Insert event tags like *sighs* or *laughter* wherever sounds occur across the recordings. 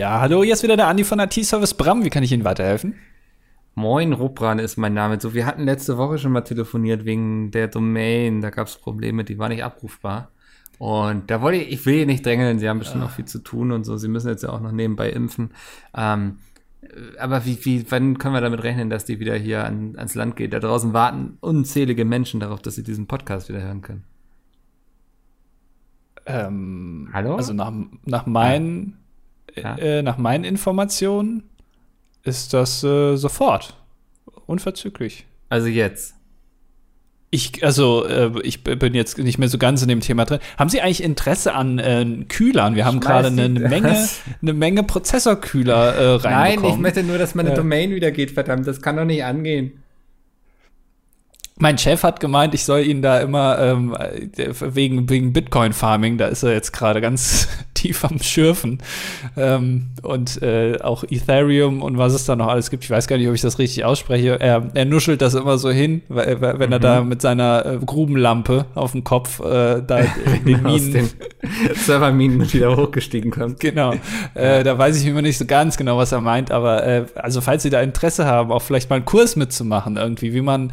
Ja, hallo, hier ist wieder der Andi von der T-Service Bram. Wie kann ich Ihnen weiterhelfen? Moin, Rupran ist mein Name. So, wir hatten letzte Woche schon mal telefoniert wegen der Domain. Da gab es Probleme, die war nicht abrufbar. Und da wollte ich, ich will hier nicht drängeln, Sie haben bestimmt noch viel zu tun und so. Sie müssen jetzt ja auch noch nebenbei impfen. Ähm, aber wie, wie, wann können wir damit rechnen, dass die wieder hier an, ans Land geht? Da draußen warten unzählige Menschen darauf, dass sie diesen Podcast wieder hören können. Ähm, Hallo? Also nach, nach meinen, ja. äh, nach meinen Informationen ist das äh, sofort. Unverzüglich. Also jetzt. Ich, also, äh, ich bin jetzt nicht mehr so ganz in dem Thema drin. Haben Sie eigentlich Interesse an äh, Kühlern? Wir haben gerade eine, eine Menge, eine Menge Prozessorkühler äh, reinbekommen. Nein, ich möchte nur, dass meine Domain wieder geht, verdammt. Das kann doch nicht angehen mein Chef hat gemeint, ich soll ihn da immer ähm, wegen, wegen Bitcoin-Farming, da ist er jetzt gerade ganz *laughs* tief am Schürfen. Ähm, und äh, auch Ethereum und was es da noch alles gibt. Ich weiß gar nicht, ob ich das richtig ausspreche. Er, er nuschelt das immer so hin, wenn mhm. er da mit seiner äh, Grubenlampe auf dem Kopf äh, da *laughs* in den Minen. den *laughs* Serverminen *laughs* wieder hochgestiegen kommt. Genau. Äh, da weiß ich immer nicht so ganz genau, was er meint, aber äh, also falls Sie da Interesse haben, auch vielleicht mal einen Kurs mitzumachen, irgendwie, wie man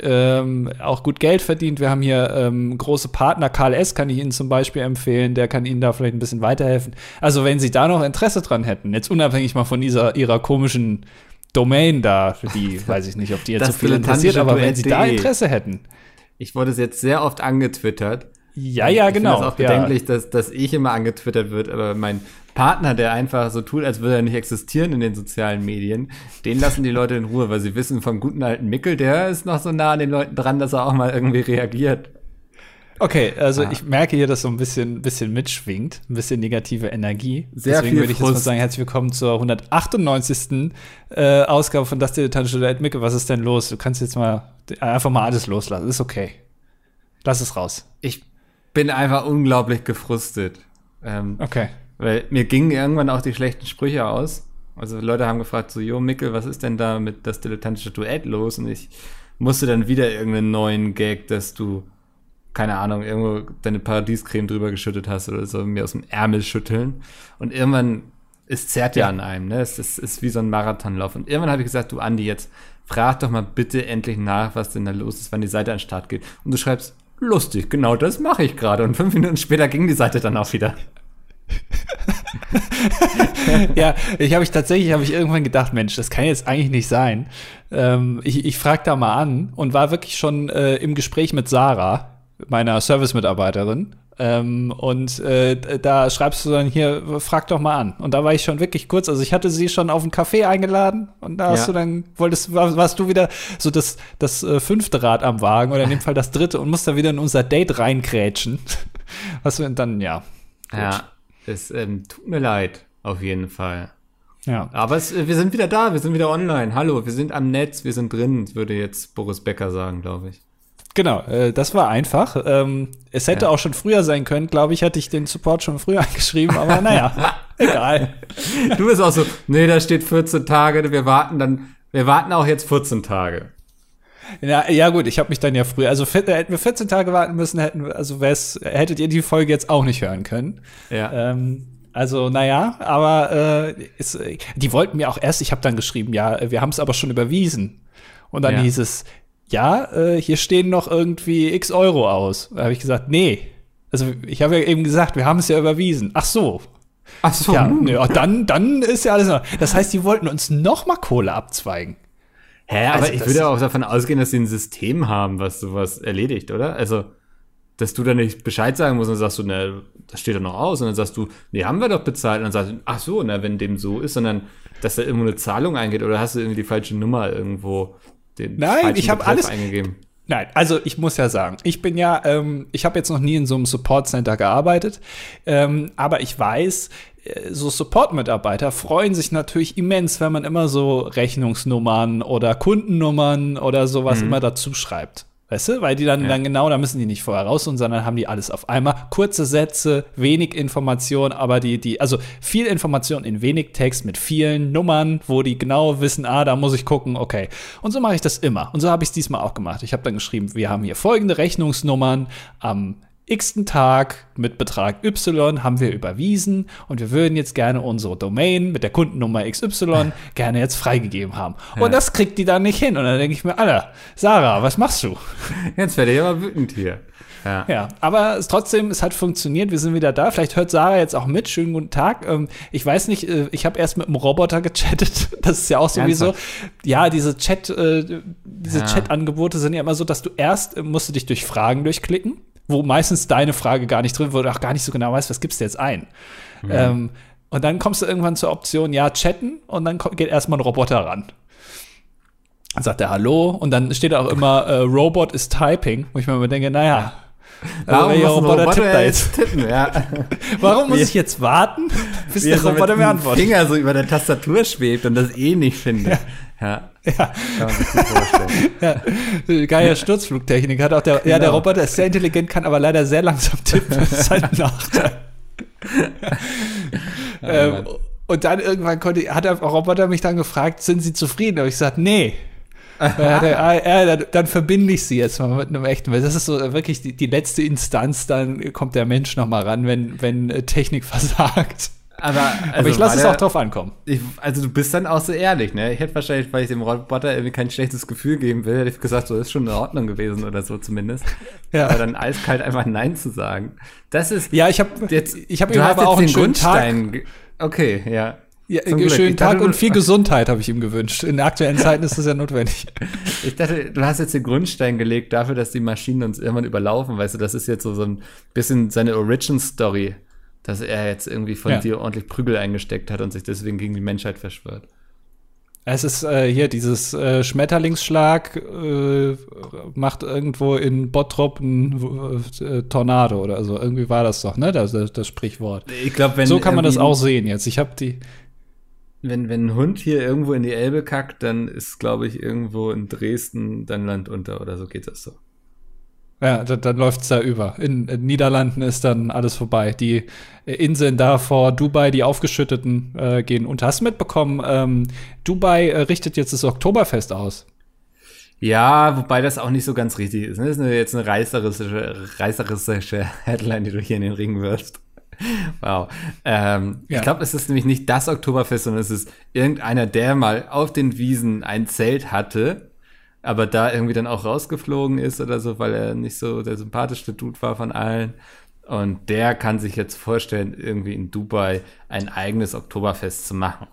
ähm, auch gut Geld verdient. Wir haben hier ähm, große Partner. Karl S. kann ich Ihnen zum Beispiel empfehlen. Der kann Ihnen da vielleicht ein bisschen weiterhelfen. Also, wenn Sie da noch Interesse dran hätten, jetzt unabhängig mal von dieser Ihrer komischen Domain da, für die *laughs* weiß ich nicht, ob die jetzt so viel interessiert, aber wenn Sie da Interesse hätten. Ich wurde es jetzt sehr oft angetwittert. Ja, ja, genau. Ich finde es auch bedenklich, ja. dass, dass ich immer angetwittert wird, aber mein Partner, der einfach so tut, als würde er nicht existieren in den sozialen Medien, den lassen die Leute in Ruhe, weil sie wissen vom guten alten Mickel, der ist noch so nah an den Leuten dran, dass er auch mal irgendwie reagiert. Okay, also ah. ich merke hier, dass so ein bisschen, bisschen mitschwingt, ein bisschen negative Energie. Sehr Deswegen viel würde ich jetzt mal sagen, herzlich willkommen zur 198. Äh, Ausgabe von Das Dilettantische Duett. Mickel, was ist denn los? Du kannst jetzt mal einfach mal alles loslassen. Ist okay. Lass es raus. Ich bin einfach unglaublich gefrustet. Ähm, okay. Weil mir gingen irgendwann auch die schlechten Sprüche aus. Also Leute haben gefragt so, Jo Mickel, was ist denn da mit das dilettantische Duett los? Und ich musste dann wieder irgendeinen neuen Gag, dass du, keine Ahnung, irgendwo deine Paradiescreme drüber geschüttet hast oder so, mir aus dem Ärmel schütteln. Und irgendwann, es zerrt ja, ja an einem, ne? Es ist, ist wie so ein Marathonlauf. Und irgendwann habe ich gesagt, du Andi, jetzt frag doch mal bitte endlich nach, was denn da los ist, wann die Seite an den Start geht. Und du schreibst, lustig, genau das mache ich gerade. Und fünf Minuten später ging die Seite dann auch wieder. *laughs* ja, ich habe ich tatsächlich habe ich irgendwann gedacht, Mensch, das kann jetzt eigentlich nicht sein. Ähm, ich ich frage da mal an und war wirklich schon äh, im Gespräch mit Sarah, meiner Service-Mitarbeiterin. Ähm, und äh, da schreibst du dann hier, frag doch mal an. Und da war ich schon wirklich kurz, also ich hatte sie schon auf einen Café eingeladen und da hast ja. du dann, wolltest, warst du wieder so das, das äh, fünfte Rad am Wagen oder in dem *laughs* Fall das dritte und musst da wieder in unser Date reinkrätschen. *laughs* Was wir dann, ja. Gut. Ja, es ähm, tut mir leid, auf jeden Fall. Ja. Aber es, wir sind wieder da, wir sind wieder online. Hallo, wir sind am Netz, wir sind drin, würde jetzt Boris Becker sagen, glaube ich. Genau, äh, das war einfach. Ähm, es hätte ja. auch schon früher sein können, glaube ich, hätte ich den Support schon früher *laughs* angeschrieben, aber naja, *laughs* egal. Du bist auch so, nee, da steht 14 Tage, wir warten dann, wir warten auch jetzt 14 Tage. Ja, ja gut, ich habe mich dann ja früher, also hätten wir 14 Tage warten müssen, hätten also hättet ihr die Folge jetzt auch nicht hören können. Ja. Ähm, also, naja, aber äh, ist, die wollten mir auch erst, ich habe dann geschrieben, ja, wir haben es aber schon überwiesen. Und dann ja. hieß es, ja, äh, hier stehen noch irgendwie x Euro aus. Da habe ich gesagt, nee. Also ich habe ja eben gesagt, wir haben es ja überwiesen. Ach so. Ach so. Ja, ja, dann, dann ist ja alles. Noch. Das heißt, die wollten uns noch mal Kohle abzweigen. Hä, aber also ich würde auch davon ausgehen, dass sie ein System haben, was sowas erledigt, oder? Also, dass du da nicht Bescheid sagen musst und dann sagst du, ne, das steht doch noch aus. Und dann sagst du, nee, haben wir doch bezahlt. Und dann sagst du, ach so, na, wenn dem so ist, sondern dass da irgendwo eine Zahlung eingeht oder hast du irgendwie die falsche Nummer irgendwo den Nein, ich habe alles eingegeben. Nein, also ich muss ja sagen, ich bin ja, ähm, ich habe jetzt noch nie in so einem Support Center gearbeitet, ähm, aber ich weiß, äh, so Support-Mitarbeiter freuen sich natürlich immens, wenn man immer so Rechnungsnummern oder Kundennummern oder sowas mhm. immer dazu schreibt. Weißt du? Weil die dann, ja. dann genau, da müssen die nicht vorher raus und sondern haben die alles auf einmal. Kurze Sätze, wenig Information, aber die, die, also viel Information in wenig Text mit vielen Nummern, wo die genau wissen, ah, da muss ich gucken, okay. Und so mache ich das immer. Und so habe ich es diesmal auch gemacht. Ich habe dann geschrieben, wir haben hier folgende Rechnungsnummern am x-ten Tag mit Betrag Y haben wir überwiesen und wir würden jetzt gerne unsere Domain mit der Kundennummer XY gerne jetzt freigegeben haben. Ja. Und das kriegt die dann nicht hin. Und dann denke ich mir, Alter, Sarah, was machst du? Jetzt werde ich aber wütend hier. Ja. ja, aber es trotzdem, es hat funktioniert. Wir sind wieder da. Vielleicht hört Sarah jetzt auch mit. Schönen guten Tag. Ähm, ich weiß nicht, äh, ich habe erst mit einem Roboter gechattet. *laughs* Das ist ja auch sowieso. Ernsthaft? Ja, diese Chat, äh, diese ja. Chat-Angebote sind ja immer so, dass du erst äh, musst du dich durch Fragen durchklicken, wo meistens deine Frage gar nicht drin, du auch gar nicht so genau weißt, was gibst du jetzt ein. Mhm. Ähm, und dann kommst du irgendwann zur Option, ja, chatten und dann geht erstmal ein Roboter ran. Dann sagt er Hallo und dann steht auch immer äh, Robot is typing, wo ich mir immer denke, naja, Warum also, muss Roboter, Roboter tippt jetzt tippen? Ja. *laughs* Warum muss ich jetzt warten, *laughs* bis der Roboter mir antwortet? Finger so über der Tastatur schwebt und das eh nicht findet. Ja. Ja. ja. Kann man sich vorstellen. *laughs* ja. Geiler Sturzflugtechnik hat auch der, genau. ja, der Roboter ist sehr intelligent, kann aber leider sehr langsam tippen. Das ist halt ein Nachteil. ähm, und dann irgendwann konnte, hat der Roboter mich dann gefragt, sind Sie zufrieden? Und ich gesagt, nee. Ja, ja, dann verbinde ich sie jetzt mal mit einem echten, weil das ist so wirklich die, die letzte Instanz, dann kommt der Mensch noch mal ran, wenn, wenn äh, Technik *laughs* versagt. Aber, also Aber ich lasse es auch drauf ankommen. Ich, also du bist dann auch so ehrlich, ne? Ich hätte wahrscheinlich, weil ich dem Roboter irgendwie kein schlechtes Gefühl geben will, hätte ich gesagt, so ist schon in Ordnung gewesen oder so zumindest. Ja. Aber dann eiskalt einfach Nein zu sagen. Das ist. Ja, ich habe jetzt, ich habe aber auch einen Grundstein. Tag. Okay, ja. Ja, schönen. Tag dachte, und viel Gesundheit habe ich ihm gewünscht. In aktuellen Zeiten ist das ja notwendig. *laughs* Ich dachte, du hast jetzt den Grundstein gelegt dafür, dass die Maschinen uns irgendwann überlaufen. Weißt du, das ist jetzt so, so ein bisschen seine Origin-Story, dass er jetzt irgendwie von ja. dir ordentlich Prügel eingesteckt hat und sich deswegen gegen die Menschheit verschwört. Es ist äh, hier dieses äh, Schmetterlingsschlag äh, macht irgendwo in Bottrop ein äh, Tornado oder so. Irgendwie war das doch, ne? Das, das Sprichwort. Ich glaube, wenn so kann man das auch sehen jetzt. Ich habe die wenn, wenn ein Hund hier irgendwo in die Elbe kackt, dann ist, glaube ich, irgendwo in Dresden dann Land unter oder so geht das so. Ja, dann, dann läuft es da über. In, in, Niederlanden ist dann alles vorbei. Die Inseln da vor Dubai, die aufgeschütteten, äh, gehen unter. Hast du mitbekommen, ähm, Dubai äh, richtet jetzt das Oktoberfest aus. Ja, wobei das auch nicht so ganz richtig ist. Ne? Das ist jetzt eine reißerische, reißerische Headline, die du hier in den Ring wirfst. *laughs* Wow. Ähm, ja. Ich glaube, es ist nämlich nicht das Oktoberfest, sondern es ist irgendeiner, der mal auf den Wiesen ein Zelt hatte, aber da irgendwie dann auch rausgeflogen ist oder so, weil er nicht so der sympathischste Dude war von allen. Und der kann sich jetzt vorstellen, irgendwie in Dubai ein eigenes Oktoberfest zu machen.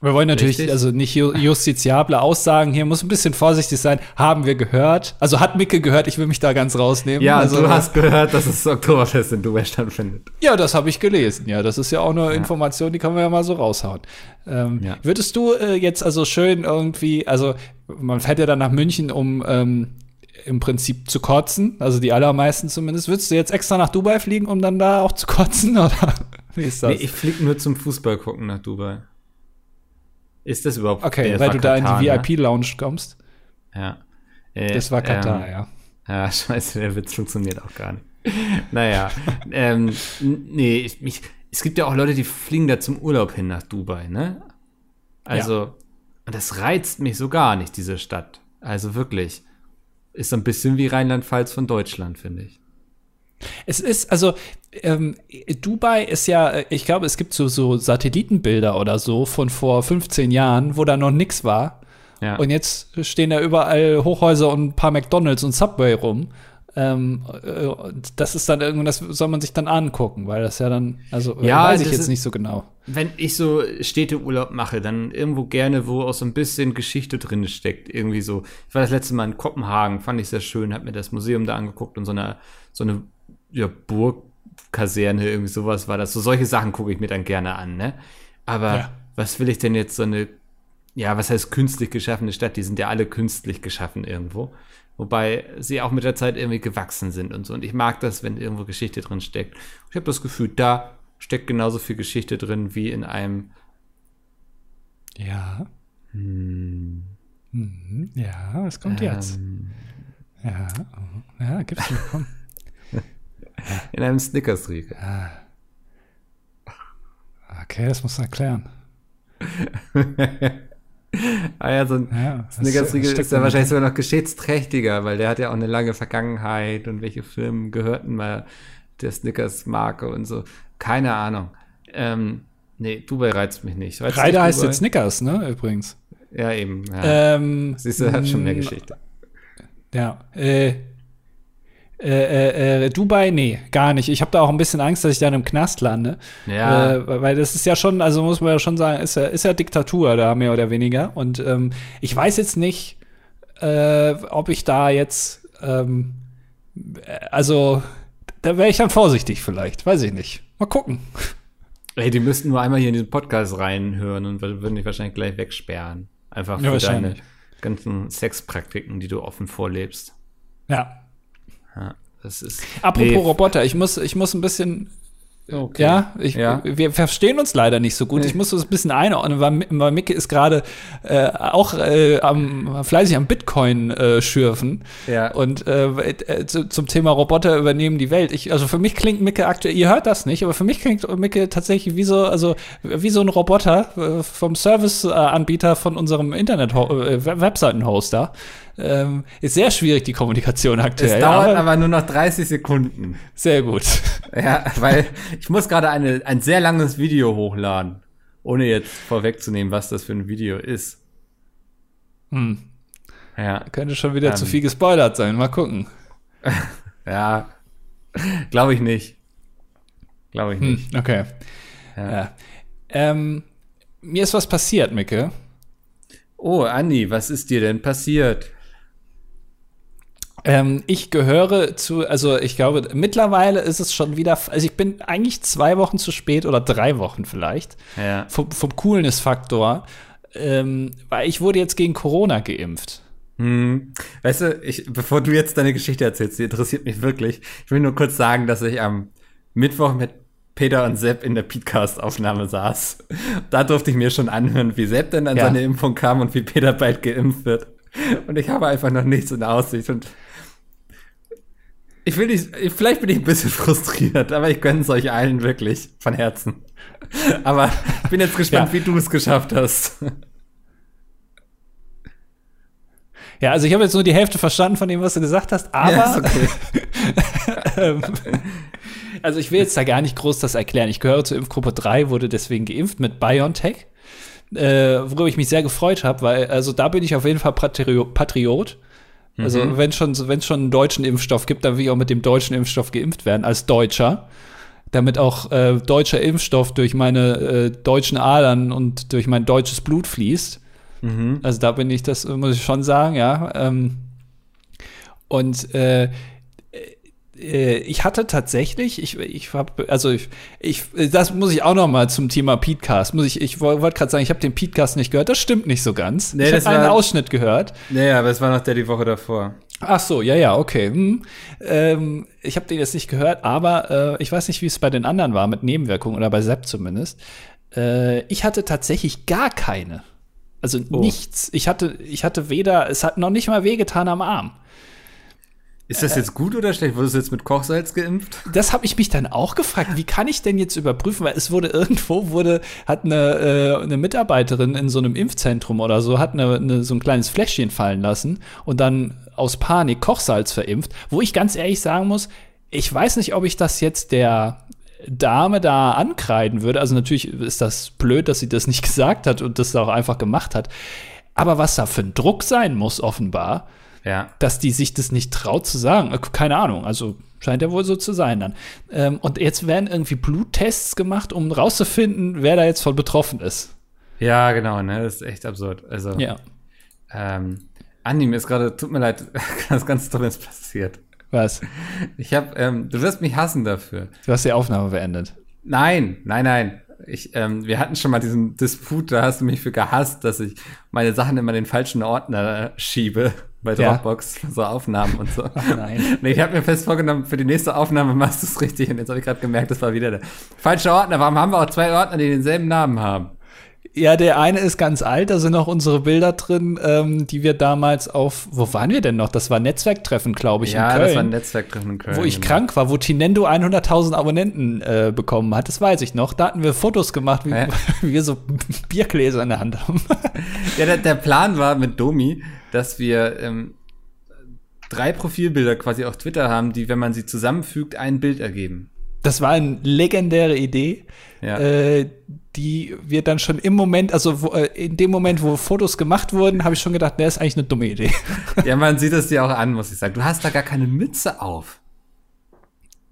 Wir wollen natürlich Richtig? also nicht justiziable Aussagen hier, muss ein bisschen vorsichtig sein. Haben wir gehört? Also hat Micke gehört, ich will mich da ganz rausnehmen. Ja, also, du hast gehört, dass es Oktoberfest in Dubai stattfindet. Ja, das habe ich gelesen. Ja, das ist ja auch eine ja. Information, die kann man ja mal so raushauen. Ähm, ja. Würdest du äh, jetzt also schön irgendwie, also man fährt ja dann nach München, um ähm, im Prinzip zu kotzen, also die allermeisten zumindest. Würdest du jetzt extra nach Dubai fliegen, um dann da auch zu kotzen, *laughs* oder wie ist das? Nee, ich fliege nur zum Fußball gucken nach Dubai. Ist das überhaupt Okay, weil du Katar, da in die ne? VIP-Lounge kommst. Ja. Äh, das war Katar, ähm, ja. Ja, *laughs* scheiße, der Witz funktioniert auch gar nicht. naja, ähm, nee, ich, ich, es gibt ja auch Leute, die fliegen da zum Urlaub hin nach Dubai, ne? Also, ja. und das reizt mich so gar nicht, diese Stadt. Also wirklich. Ist so ein bisschen wie Rheinland-Pfalz von Deutschland, finde ich. Es ist, also, ähm, Dubai ist ja, ich glaube, es gibt so, so Satellitenbilder oder so von vor 15 Jahren, wo da noch nichts war. Ja. Und jetzt stehen da überall Hochhäuser und ein paar McDonalds und Subway rum. Ähm, äh, das ist dann irgendwann, das soll man sich dann angucken, weil das ja dann, also ja, weiß ich jetzt ist, nicht so genau. Wenn ich so Städteurlaub mache, dann irgendwo gerne, wo auch so ein bisschen Geschichte drin steckt. Irgendwie so. Ich war das letzte Mal in Kopenhagen, fand ich sehr schön, hab mir das Museum da angeguckt und so eine, so eine ja, Burgkaserne, irgendwie sowas war das. So solche Sachen gucke ich mir dann gerne an, ne? Aber ja. was will ich denn jetzt so eine, ja, was heißt künstlich geschaffene Stadt? Die sind ja alle künstlich geschaffen irgendwo. Wobei sie auch mit der Zeit irgendwie gewachsen sind und so. Und ich mag das, wenn irgendwo Geschichte drin steckt. Ich habe das Gefühl, da steckt genauso viel Geschichte drin wie in einem. Ja. Hm. Mhm, ja, was kommt ähm, jetzt? Ja, ja, gib's mir, komm. *laughs* In einem Snickers-Riegel. Ah. Okay, das muss du erklären. *laughs* ah ja, so ein ja, Snickers-Riegel ist ja wahrscheinlich sogar noch geschichtsträchtiger, weil der hat ja auch eine lange Vergangenheit und welche Firmen gehörten mal der Snickers-Marke und so. Keine Ahnung. Ähm, nee, Dubai reizt mich nicht. Reizt Reider heißt jetzt Snickers, ne, übrigens. Ja, eben. Ja. Ähm, Siehst du, hat schon mehr Geschichte. Ja, äh, äh, äh, Dubai, nee, gar nicht. Ich habe da auch ein bisschen Angst, dass ich dann im Knast lande. Ja. Äh, weil das ist ja schon, also muss man ja schon sagen, ist ja, ist ja Diktatur da mehr oder weniger. Und ähm, ich weiß jetzt nicht, äh, ob ich da jetzt, ähm, also da wäre ich dann vorsichtig vielleicht, weiß ich nicht. Mal gucken. Ey, die müssten nur einmal hier in diesen Podcast reinhören und würden dich wahrscheinlich gleich wegsperren. Einfach für ja, deine ganzen Sexpraktiken, die du offen vorlebst. Ja, ja, das ist. Apropos nee. Roboter, ich muss, ich muss ein bisschen Okay. Ja, ich, ja, wir verstehen uns leider nicht so gut. Ich muss das ein bisschen einordnen, weil, weil Micke ist gerade äh, auch äh, am, fleißig am Bitcoin äh, schürfen. Ja. Und äh, äh, zu, zum Thema Roboter übernehmen die Welt. Ich, also für mich klingt Micke aktuell, ihr hört das nicht, aber für mich klingt Micke tatsächlich wie so, also wie so ein Roboter äh, vom Serviceanbieter von unserem Internet-Webseiten-Hoster. Ähm, ist sehr schwierig, die Kommunikation aktuell. Es dauert aber, aber, nur noch 30 Sekunden. Sehr gut. Ja, weil ich muss gerade eine, ein sehr langes Video hochladen. Ohne jetzt vorwegzunehmen, was das für ein Video ist. Hm. Ja. Könnte schon wieder ähm. zu viel gespoilert sein. Mal gucken. *laughs* ja. Glaube ich nicht. Glaube ich hm, nicht. Hm, okay. Ja. ja. Ähm, mir ist was passiert, Micke. Oh, Anni, was ist dir denn passiert? Ähm, ich gehöre zu, also ich glaube, mittlerweile ist es schon wieder, also ich bin eigentlich zwei Wochen zu spät oder drei Wochen vielleicht. Ja. Vom, vom Coolness-Faktor. Ähm, weil ich wurde jetzt gegen Corona geimpft. Hm. Weißt du, ich, bevor du jetzt deine Geschichte erzählst, die interessiert mich wirklich. Ich will nur kurz sagen, dass ich am Mittwoch mit Peter und Sepp in der Podcast-Aufnahme saß. Da durfte ich mir schon anhören, wie Sepp denn an ja. seine Impfung kam und wie Peter bald geimpft wird. Und ich habe einfach noch nichts in Aussicht. Und ich will nicht, vielleicht bin ich ein bisschen *laughs* frustriert, aber ich gönne es euch allen wirklich von Herzen. Aber ich bin jetzt *laughs* gespannt, ja. wie du es geschafft hast. Ja, also ich habe jetzt nur die Hälfte verstanden von dem, was du gesagt hast, aber ja, okay. *laughs* Ähm, also ich will jetzt da gar nicht groß das erklären. Ich gehöre zur Impfgruppe 3, wurde deswegen geimpft mit BioNTech, äh, worüber ich mich sehr gefreut habe, weil also da bin ich auf jeden Fall Patriot. Also mhm. wenn schon wenn schon einen deutschen Impfstoff gibt, dann will ich auch mit dem deutschen Impfstoff geimpft werden als Deutscher, damit auch äh, deutscher Impfstoff durch meine äh, deutschen Adern und durch mein deutsches Blut fließt. Mhm. Also da bin ich, das muss ich schon sagen, ja. Ähm, und äh, ich hatte tatsächlich, ich, ich habe, also ich, ich, das muss ich auch noch mal zum Thema Podcast, muss ich, ich wollte gerade sagen, ich habe den Podcast nicht gehört, das stimmt nicht so ganz. Nee, ich habe einen Ausschnitt gehört. Nee, aber es war noch der die Woche davor. Ach so, ja, ja, okay. Hm. Ähm, ich habe den jetzt nicht gehört, aber äh, ich weiß nicht, wie es bei den anderen war, mit Nebenwirkungen oder bei Sepp zumindest. Äh, ich hatte tatsächlich gar keine. Also oh. nichts. Ich hatte, ich hatte weder, es hat noch nicht mal wehgetan am Arm. Ist das jetzt gut oder schlecht? Wurdest du jetzt mit Kochsalz geimpft? Das habe ich mich dann auch gefragt. Wie kann ich denn jetzt überprüfen? Weil es wurde irgendwo wurde hat eine, äh, eine Mitarbeiterin in so einem Impfzentrum oder so hat eine, eine, so ein kleines Fläschchen fallen lassen und dann aus Panik Kochsalz verimpft. Wo ich ganz ehrlich sagen muss, ich weiß nicht, ob ich das jetzt der Dame da ankreiden würde. Also natürlich ist das blöd, dass sie das nicht *laughs* gesagt hat und das auch einfach gemacht hat. Aber was da für ein Druck sein muss, offenbar ja. dass die sich das nicht traut zu sagen. Äh, keine Ahnung, also scheint ja wohl so zu sein dann. Ähm, und jetzt werden irgendwie Bluttests gemacht, um rauszufinden, wer da jetzt von betroffen ist. Ja, genau, ne? Das ist echt absurd. Also, ja. Ähm, Andi, mir ist gerade, tut mir leid, *laughs* ganz, ganz Tolles passiert. Was? Ich hab, ähm, du wirst mich hassen dafür. Du hast die Aufnahme beendet. Nein, nein, nein. Ich, ähm, wir hatten schon mal diesen Disput, da hast du mich für gehasst, dass ich meine Sachen immer in den falschen Ordner schiebe bei Dropbox ja. so Aufnahmen und so. Ach *laughs* nein. Nee, ich habe mir fest vorgenommen, für die nächste Aufnahme machst du es richtig. Und jetzt habe ich gerade gemerkt, das war wieder der falsche Ordner. Warum haben wir auch zwei Ordner, die denselben Namen haben? Ja, der eine ist ganz alt, da sind noch unsere Bilder drin, ähm, die wir damals auf, wo waren wir denn noch? Das war Netzwerktreffen, glaube ich, ja, in Köln. Ja, das war ein Netzwerktreffen in Köln. Wo ich genau. krank war, wo Tinendo 100.000 Abonnenten äh, bekommen hat, das weiß ich noch. Da hatten wir Fotos gemacht, wie, äh? *laughs* wie wir so Biergläser in der Hand haben. *laughs* ja, der, der, Plan war mit Domi, dass wir ähm, drei Profilbilder quasi auf Twitter haben, die, wenn man sie zusammenfügt, ein Bild ergeben. Das war eine legendäre Idee, ja. äh, die wir dann schon im Moment, also wo, äh, in dem Moment, wo Fotos gemacht wurden, habe ich schon gedacht, der ist eigentlich eine dumme Idee. *laughs* Ja, man sieht es dir auch an, muss ich sagen. Du hast da gar keine Mütze auf.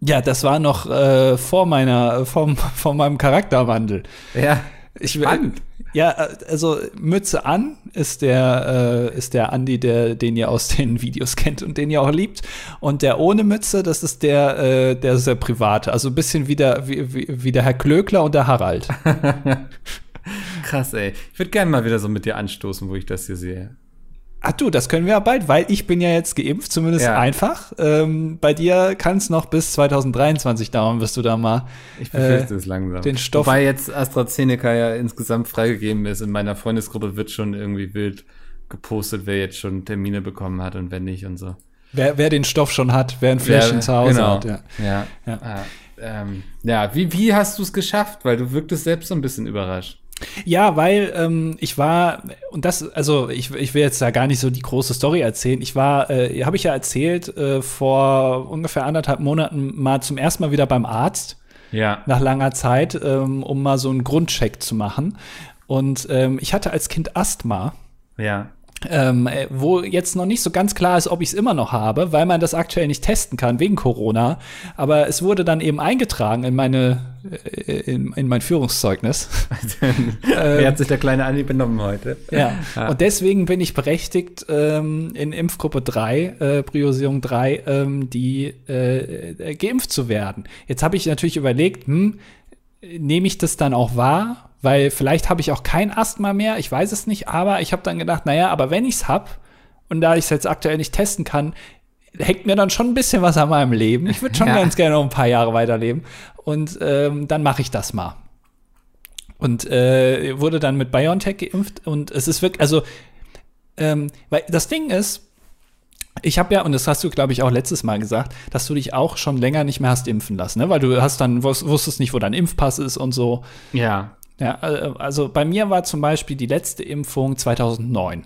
Ja, das war noch äh, vor meiner, vor, vor meinem Charakterwandel. Ja. Ich, Spannend. Ja, also Mütze an ist der, äh, ist der Andi, der, den ihr aus den *laughs* Videos kennt und den ihr auch liebt. Und der ohne Mütze, das ist der, äh, der sehr private. Also ein bisschen wie der, wie, wie der Herr Klöckler und der Harald. *laughs* Krass, ey. Ich würde gerne mal wieder so mit dir anstoßen, wo ich das hier sehe. Ach du, das können wir ja bald, weil ich bin ja jetzt geimpft, zumindest ja. einfach. Ähm, bei dir kann es noch bis 2023 dauern, wirst du da mal ich befürchte äh, es langsam. den Stoff. Wobei jetzt AstraZeneca ja insgesamt freigegeben ist. In meiner Freundesgruppe wird schon irgendwie wild gepostet, wer jetzt schon Termine bekommen hat und wer nicht und so. Wer, wer den Stoff schon hat, wer ein Fläschchen zu Hause genau. hat. Ja, ja. ja. Ah, ähm, ja. wie, wie hast du es geschafft? Weil du wirktest selbst so ein bisschen überrascht. Ja, weil ähm, ich war, und das, also ich, ich will jetzt da gar nicht so die große Story erzählen. Ich war, äh, habe ich ja erzählt, äh, vor ungefähr anderthalb Monaten mal zum ersten Mal wieder beim Arzt. Ja. Nach langer Zeit, ähm, um mal so einen Grundcheck zu machen. Und ähm, ich hatte als Kind Asthma. Ja ähm, äh, wo jetzt noch nicht so ganz klar ist, ob ich es immer noch habe, weil man das aktuell nicht testen kann wegen Corona. Aber es wurde dann eben eingetragen in meine äh, in, in mein Führungszeugnis. *laughs* Wie hat sich der kleine Andi benommen heute? Ja. ja. Und deswegen bin ich berechtigt, ähm, in Impfgruppe 3, äh, Priorisierung 3, ähm, die äh, geimpft zu werden. Jetzt habe ich natürlich überlegt, hm, nehme ich das dann auch wahr? weil vielleicht habe ich auch kein Asthma mehr, ich weiß es nicht, aber ich habe dann gedacht, naja, aber wenn ich es habe und da ich es jetzt aktuell nicht testen kann, hängt mir dann schon ein bisschen was an meinem Leben. Ich würde schon *laughs* ja. ganz gerne noch ein paar Jahre weiterleben und ähm, dann mache ich das mal. Und äh, wurde dann mit BioNTech geimpft und es ist wirklich, also ähm, weil das Ding ist, ich habe ja, und das hast du, glaube ich, auch letztes Mal gesagt, dass du dich auch schon länger nicht mehr hast impfen lassen, ne? Weil du hast dann, wusstest nicht, wo dein Impfpass ist und so. Ja. Ja, äh, also bei mir war zum Beispiel die letzte Impfung 2009.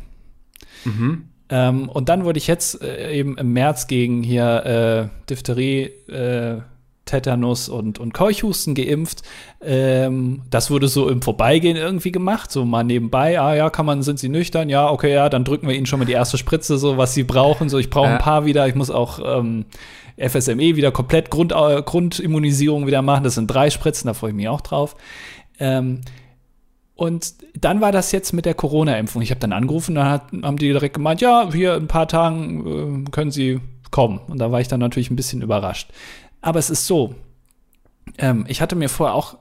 Mhm. Ähm, und dann wurde ich jetzt äh, eben im März gegen hier äh, Diphtherie, äh, Tetanus und, und Keuchhusten geimpft. Ähm, das wurde so im Vorbeigehen irgendwie gemacht, so mal nebenbei. Ah ja, kann man, sind sie nüchtern? Ja, okay, ja, dann drücken wir ihnen schon mal die erste Spritze, so was sie brauchen. So, ich brauche ein paar wieder. Ich muss auch ähm, FSME wieder komplett Grund, äh, Grundimmunisierung wieder machen. Das sind drei Spritzen, da freue ich mich auch drauf. Ähm, und dann war das jetzt mit der Corona-Impfung. Ich habe dann angerufen, dann hat, haben die direkt gemeint, ja, hier in ein paar Tagen äh, können Sie kommen. Und da war ich dann natürlich ein bisschen überrascht. Aber es ist so, ähm, ich hatte mir vorher auch,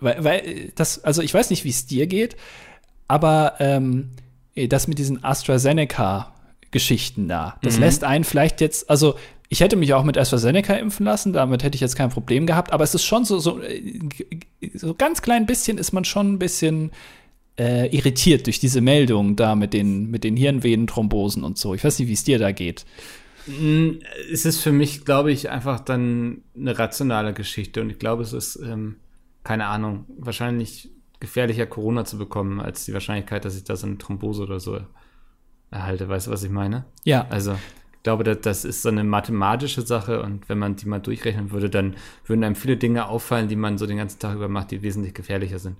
weil, weil das, also ich weiß nicht, wie es dir geht, aber ähm, das mit diesen AstraZeneca-Geschichten da, das mhm. lässt einen vielleicht jetzt, also ich hätte mich auch mit AstraZeneca impfen lassen, damit hätte ich jetzt kein Problem gehabt, aber es ist schon so, so, so ganz klein bisschen ist man schon ein bisschen äh, irritiert durch diese Meldung da mit den, mit den Hirnvenenthrombosen und so. Ich weiß nicht, wie es dir da geht. Mm, es ist für mich, glaube ich, einfach dann eine rationale Geschichte und ich glaube, es ist, ähm, keine Ahnung, wahrscheinlich gefährlicher Corona zu bekommen, als die Wahrscheinlichkeit, dass ich da so eine Thrombose oder so erhalte. Weißt du, was ich meine? Ja. Also, glaube, das, das ist so eine mathematische Sache und wenn man die mal durchrechnen würde, dann würden einem viele Dinge auffallen, die man so den ganzen Tag über macht, die wesentlich gefährlicher sind.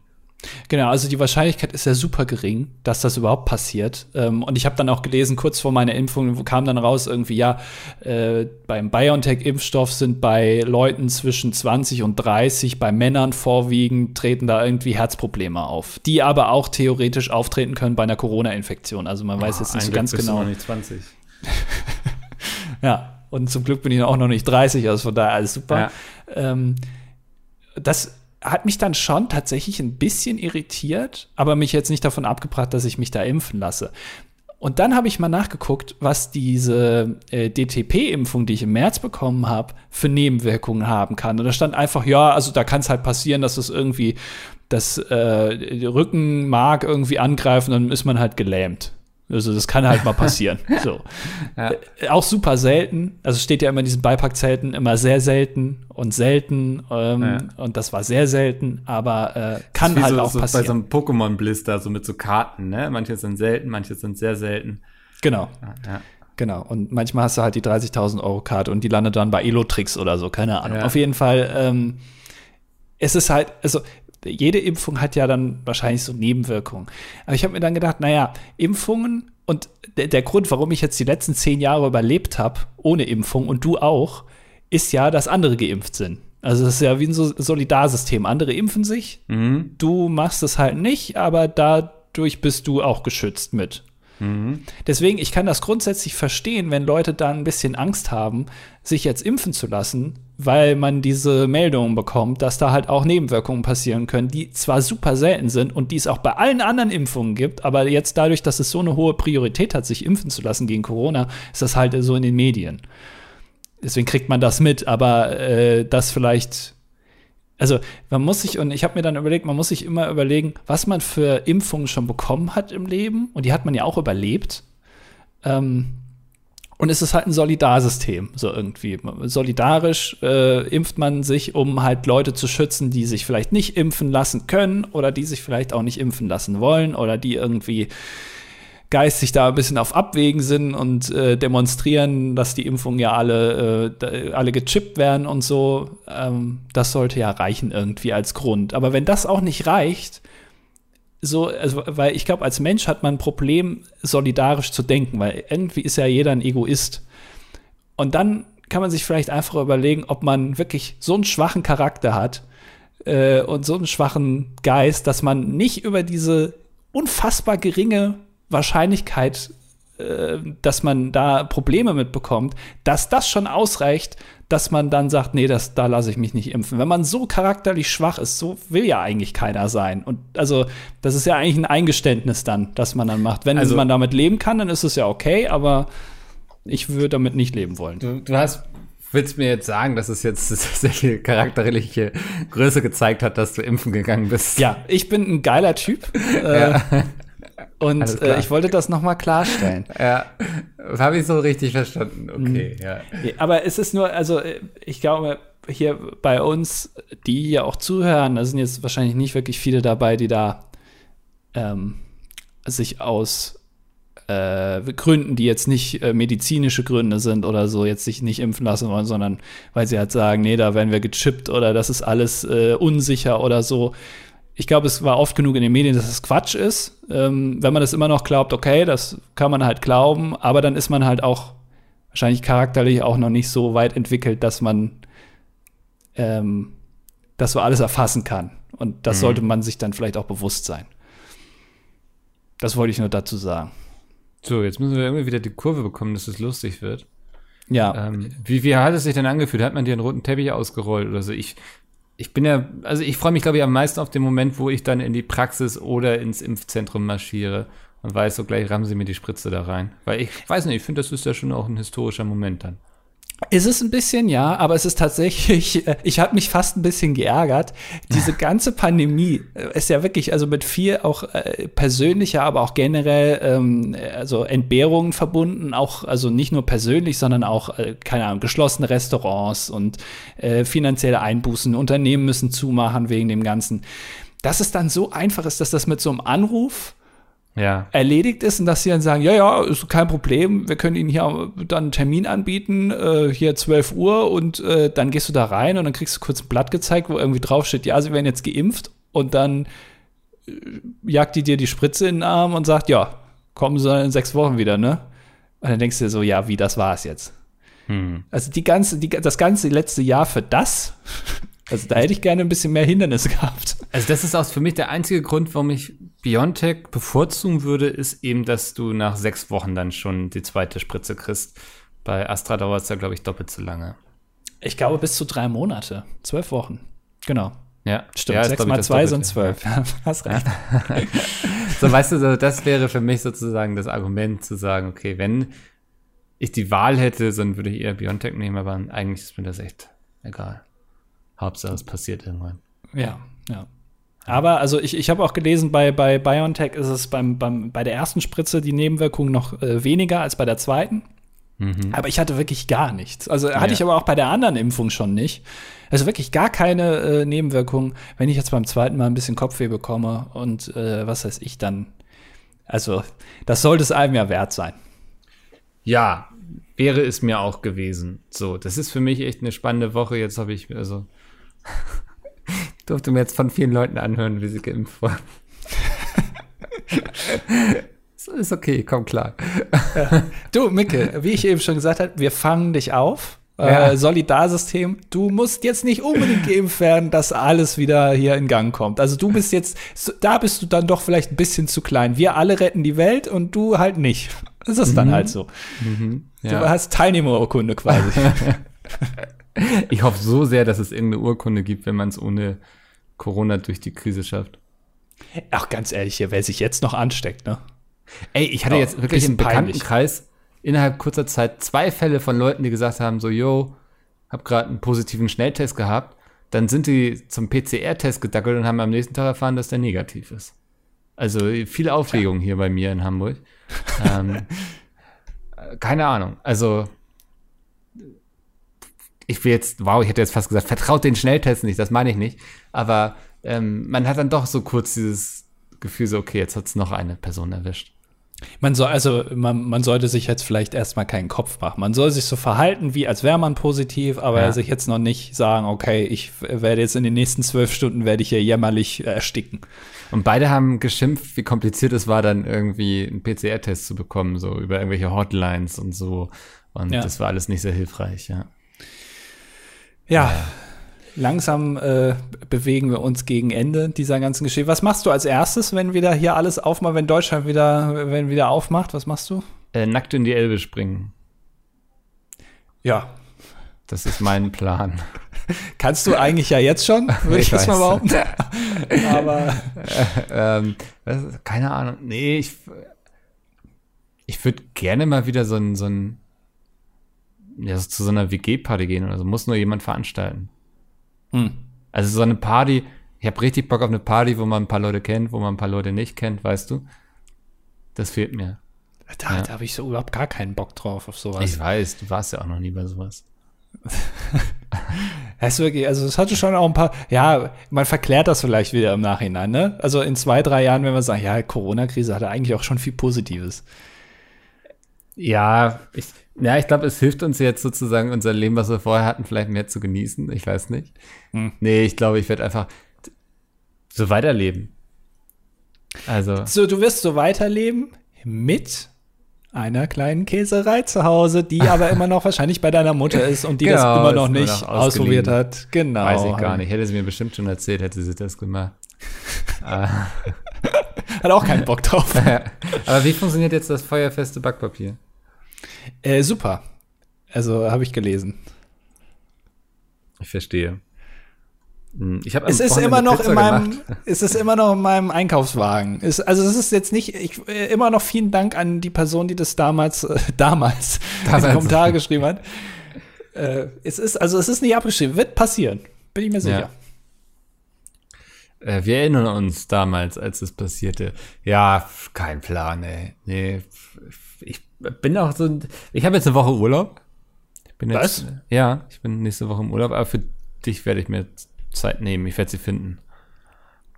Genau, also die Wahrscheinlichkeit ist ja super gering, dass das überhaupt passiert. Ähm, und ich habe dann auch gelesen, kurz vor meiner Impfung kam dann raus, irgendwie, ja, äh, beim BioNTech-Impfstoff sind bei Leuten zwischen 20 und 30, bei Männern vorwiegend, treten da irgendwie Herzprobleme auf, die aber auch theoretisch auftreten können bei einer Corona-Infektion. Also man oh, weiß jetzt nicht so ganz bist genau. Du noch nicht 20. *laughs* ja, und zum Glück bin ich auch noch nicht 30, also von daher alles super. Ja. Ähm, das hat mich dann schon tatsächlich ein bisschen irritiert, aber mich jetzt nicht davon abgebracht, dass ich mich da impfen lasse. Und dann habe ich mal nachgeguckt, was diese äh, DTP-Impfung, die ich im März bekommen habe, für Nebenwirkungen haben kann. Und da stand einfach, ja, also da kann es halt passieren, dass es irgendwie das äh, Rückenmark irgendwie angreifen, dann ist man halt gelähmt. Also das kann halt mal passieren. *laughs* so. Ja. Äh, auch super selten. Also steht ja immer in diesen Beipackzelten immer sehr selten und selten. Ähm, ja. Und das war sehr selten, aber äh, kann halt so, auch so passieren. Bei so einem Pokémon-Blister, so mit so Karten, ne? Manche sind selten, manche sind sehr selten. Genau. Ja. Genau. Und manchmal hast du halt die 30.000 Euro Karte und die landet dann bei Elotrix oder so, keine Ahnung. Auf jeden Fall, ähm, es ist halt, also jede Impfung hat ja dann wahrscheinlich so Nebenwirkungen. Aber ich habe mir dann gedacht, naja, Impfungen und der, der Grund, warum ich jetzt die letzten zehn Jahre überlebt habe, ohne Impfung und du auch, ist ja, dass andere geimpft sind. Also es ist ja wie ein Solidarsystem. Andere impfen sich, mhm. du machst es halt nicht, aber dadurch bist du auch geschützt mit. Mhm. Deswegen, ich kann das grundsätzlich verstehen, wenn Leute da ein bisschen Angst haben, sich jetzt impfen zu lassen, weil man diese Meldungen bekommt, dass da halt auch Nebenwirkungen passieren können, die zwar super selten sind und die es auch bei allen anderen Impfungen gibt, aber jetzt dadurch, dass es so eine hohe Priorität hat, sich impfen zu lassen gegen Corona, ist das halt so in den Medien. Deswegen kriegt man das mit, aber äh, das vielleicht also man muss sich, und ich habe mir dann überlegt, man muss sich immer überlegen, was man für Impfungen schon bekommen hat im Leben. Und die hat man ja auch überlebt. Ähm, und es ist halt ein Solidarsystem, so irgendwie. Solidarisch äh, impft man sich, um halt Leute zu schützen, die sich vielleicht nicht impfen lassen können oder die sich vielleicht auch nicht impfen lassen wollen oder die irgendwie geistig da ein bisschen auf Abwägen sind und äh, demonstrieren, dass die Impfungen ja alle, äh, alle gechippt werden und so. Ähm, das sollte ja reichen irgendwie als Grund. Aber wenn das auch nicht reicht, so, also, weil ich glaube, als Mensch hat man ein Problem, solidarisch zu denken, weil irgendwie ist ja jeder ein Egoist. Und dann kann man sich vielleicht einfach überlegen, ob man wirklich so einen schwachen Charakter hat äh, und so einen schwachen Geist, dass man nicht über diese unfassbar geringe Wahrscheinlichkeit, dass man da Probleme mitbekommt, dass das schon ausreicht, dass man dann sagt, nee, das, da lasse ich mich nicht impfen. Wenn man so charakterlich schwach ist, so will ja eigentlich keiner sein. Und also, das ist ja eigentlich ein Eingeständnis dann, dass man dann macht. Wenn also, man damit leben kann, dann ist es ja okay, aber ich würde damit nicht leben wollen. Du, du hast willst mir jetzt sagen, dass es jetzt *laughs* sehr viel charakterliche Größe gezeigt hat, dass du impfen gegangen bist? Ja, ich bin ein geiler Typ. *laughs* Ja. Äh, und äh, ich wollte das nochmal klarstellen. ja, habe ich so richtig verstanden. Okay, mhm. ja. Aber es ist nur, also ich glaube, hier bei uns, die hier auch zuhören, da sind jetzt wahrscheinlich nicht wirklich viele dabei, die da ähm, sich aus äh, Gründen, die jetzt nicht äh, medizinische Gründe sind oder so, jetzt sich nicht impfen lassen wollen, sondern weil sie halt sagen, nee, da werden wir gechippt oder das ist alles äh, unsicher oder so ich glaube, es war oft genug in den Medien, dass es Quatsch ist. Ähm, wenn man das immer noch glaubt, okay, das kann man halt glauben, aber dann ist man halt auch wahrscheinlich charakterlich auch noch nicht so weit entwickelt, dass man ähm, das so alles erfassen kann. Und das mhm. sollte man sich dann vielleicht auch bewusst sein. Das wollte ich nur dazu sagen. So, jetzt müssen wir irgendwie wieder die Kurve bekommen, dass es lustig wird. Ja. Ähm, wie, wie hat es sich denn angefühlt? Hat man dir einen roten Teppich ausgerollt oder so? Ich, ich bin ja, also ich freue mich, glaube ich, am meisten auf den Moment, wo ich dann in die Praxis oder ins Impfzentrum marschiere und weiß, so gleich rammen sie mir die Spritze da rein. Weil ich weiß nicht, ich finde, das ist ja schon auch ein historischer Moment dann. Ist es ein bisschen, ja, aber es ist tatsächlich, *laughs* äh, ich habe mich fast ein bisschen geärgert. Diese ganze Pandemie äh, ist ja wirklich, also mit viel auch äh, persönlicher, aber auch generell, ähm, also Entbehrungen verbunden, auch, also nicht nur persönlich, sondern auch, äh, keine Ahnung, geschlossene Restaurants und äh, finanzielle Einbußen. Unternehmen müssen zumachen wegen dem Ganzen. Dass es dann so einfach ist, dass das mit so einem Anruf ja. erledigt ist und dass sie dann sagen, ja, ja, ist kein Problem, wir können Ihnen hier dann einen Termin anbieten, äh, hier 12 Uhr und äh, dann gehst du da rein und dann kriegst du kurz ein Blatt gezeigt, wo irgendwie draufsteht, ja, sie werden jetzt geimpft und dann äh, jagt die dir die Spritze in den Arm und sagt, ja, kommen sie dann in sechs Wochen wieder, ne? Und dann denkst du dir so, ja, wie, das war's jetzt. Hm. Also die ganze, die, das ganze letzte Jahr für das also da hätte ich gerne ein bisschen mehr Hindernisse *laughs* gehabt. Also das ist auch für mich der einzige Grund, warum ich Biontech bevorzugen würde, ist eben, dass du nach sechs Wochen dann schon die zweite Spritze kriegst. Bei Astra dauert es ja, glaube ich, doppelt so lange. Ich glaube bis zu drei Monate. Zwölf Wochen. Genau. Ja, stimmt. Ja, Sechs mal zwei sind zwölf. Ja, *laughs* hast recht. *laughs* so, weißt du, das wäre für mich sozusagen das Argument zu sagen, okay, wenn ich die Wahl hätte, dann würde ich eher Biontech nehmen, aber eigentlich ist mir das echt egal. Hauptsache, es passiert irgendwann. Ja, ja. Aber also ich, ich habe auch gelesen, bei, bei BioNTech ist es beim, beim, bei der ersten Spritze die Nebenwirkungen noch äh, weniger als bei der zweiten. Mhm. Aber ich hatte wirklich gar nichts. Also hatte ja. ich aber auch bei der anderen Impfung schon nicht. Also wirklich gar keine äh, Nebenwirkungen. Wenn ich jetzt beim zweiten Mal ein bisschen Kopfweh bekomme und äh, was weiß ich dann. Also, das sollte es einem ja wert sein. Ja, wäre es mir auch gewesen. So, das ist für mich echt eine spannende Woche. Jetzt habe ich, also, durfte mir jetzt von vielen Leuten anhören, wie sie geimpft wurden. ist okay, komm klar. Ja. Du, Micke, wie ich eben schon gesagt habe, wir fangen dich auf. Äh, ja. Äh, Solidarsystem, du musst jetzt nicht unbedingt geimpft werden, dass alles wieder hier in Gang kommt. Also du bist jetzt, da bist du dann doch vielleicht ein bisschen zu klein. Wir alle retten die Welt und du halt nicht. Das ist mhm. dann halt so. Mhm. Ja. Du hast Teilnehmerurkunde quasi. *laughs* *laughs* ich hoffe so sehr, dass es irgendeine Urkunde gibt, wenn man es ohne Corona durch die Krise schafft. Ach, ganz ehrlich, wer sich jetzt noch ansteckt, ne? Ey, ich hatte oh, jetzt wirklich im Bekanntenkreis innerhalb kurzer Zeit zwei Fälle von Leuten, die gesagt haben, so, yo, hab gerade einen positiven Schnelltest gehabt. Dann sind die zum PCR-Test gedackelt und haben am nächsten Tag erfahren, dass der negativ ist. Also viel Aufregung hier bei mir in Hamburg. ähm, *laughs* keine Ahnung. Also ich will jetzt, wow, ich hätte jetzt fast gesagt, vertraut den Schnelltests nicht, das meine ich nicht. Aber ähm, man hat dann doch so kurz dieses Gefühl, so, okay, jetzt hat es noch eine Person erwischt. Man soll, also man, man sollte sich jetzt vielleicht erstmal keinen Kopf machen. Man soll sich so verhalten, wie als wäre man positiv, aber ja. sich jetzt noch nicht sagen, okay, ich werde jetzt in den nächsten zwölf Stunden werde ich hier jämmerlich ersticken. Und beide haben geschimpft, wie kompliziert es war, dann irgendwie einen PCR-Test zu bekommen, so über irgendwelche Hotlines und so. Und ja. das war alles nicht sehr hilfreich, ja. Ja, langsam äh, bewegen wir uns gegen Ende dieser ganzen Geschichte. Was machst du als erstes, wenn wieder hier alles aufmacht, wenn Deutschland wieder, wenn wieder aufmacht? Was machst du? Äh, nackt in die Elbe springen. Ja. Das ist mein Plan. *laughs* Kannst du eigentlich ja jetzt schon, *laughs* würde ich, ich das mal behaupten. *laughs* Aber äh, ähm, keine Ahnung. Nee, ich, ich würde gerne mal wieder so ein, so ein ja, so zu so einer WG-Party gehen oder so. Muss nur jemand veranstalten. Hm. Also so eine Party, ich habe richtig Bock auf eine Party, wo man ein paar Leute kennt, wo man ein paar Leute nicht kennt, weißt du? Das fehlt mir. Da, ja. da habe ich so überhaupt gar keinen Bock drauf auf sowas. Ich weiß, du warst ja auch noch nie bei sowas. *laughs* Heißt wirklich, also es hatte schon auch ein paar, ja, man verklärt das vielleicht wieder im Nachhinein, ne? Also in zwei, drei Jahren, wenn wir sagen, ja, Corona-Krise hatte eigentlich auch schon viel Positives. Ja, ich, ja, ich glaube, es hilft uns jetzt sozusagen, unser Leben, was wir vorher hatten, vielleicht mehr zu genießen. Ich weiß nicht. Hm. Nee, ich glaube, ich werde einfach so weiterleben. Also. So, du wirst so weiterleben mit einer kleinen Käserei zu Hause, die *laughs* aber immer noch wahrscheinlich bei deiner Mutter ist und die genau, das immer noch nicht noch ausprobiert hat. Genau. Weiß ich gar nicht. Hätte sie mir bestimmt schon erzählt, hätte sie das gemacht. *laughs* hat auch keinen Bock drauf. *laughs* aber wie funktioniert jetzt das feuerfeste Backpapier? Äh, super. Also habe ich gelesen. Ich verstehe. Hm, ich es ist immer noch in meinem, *laughs* es ist immer noch in meinem Einkaufswagen. Es, also es ist jetzt nicht, ich, äh, immer noch vielen Dank an die Person, die das damals, äh, damals, *laughs* damals. in die Kommentare geschrieben hat. Äh, es ist, also es ist nicht abgeschrieben, wird passieren, bin ich mir sicher. Ja. Äh, wir erinnern uns damals, als es passierte. Ja, kein Plan, ey. Nee, bin auch so, ich habe jetzt eine Woche Urlaub. Ich bin Was? Jetzt, ja, ich bin nächste Woche im Urlaub, aber für dich werde ich mir Zeit nehmen. Ich werde sie finden.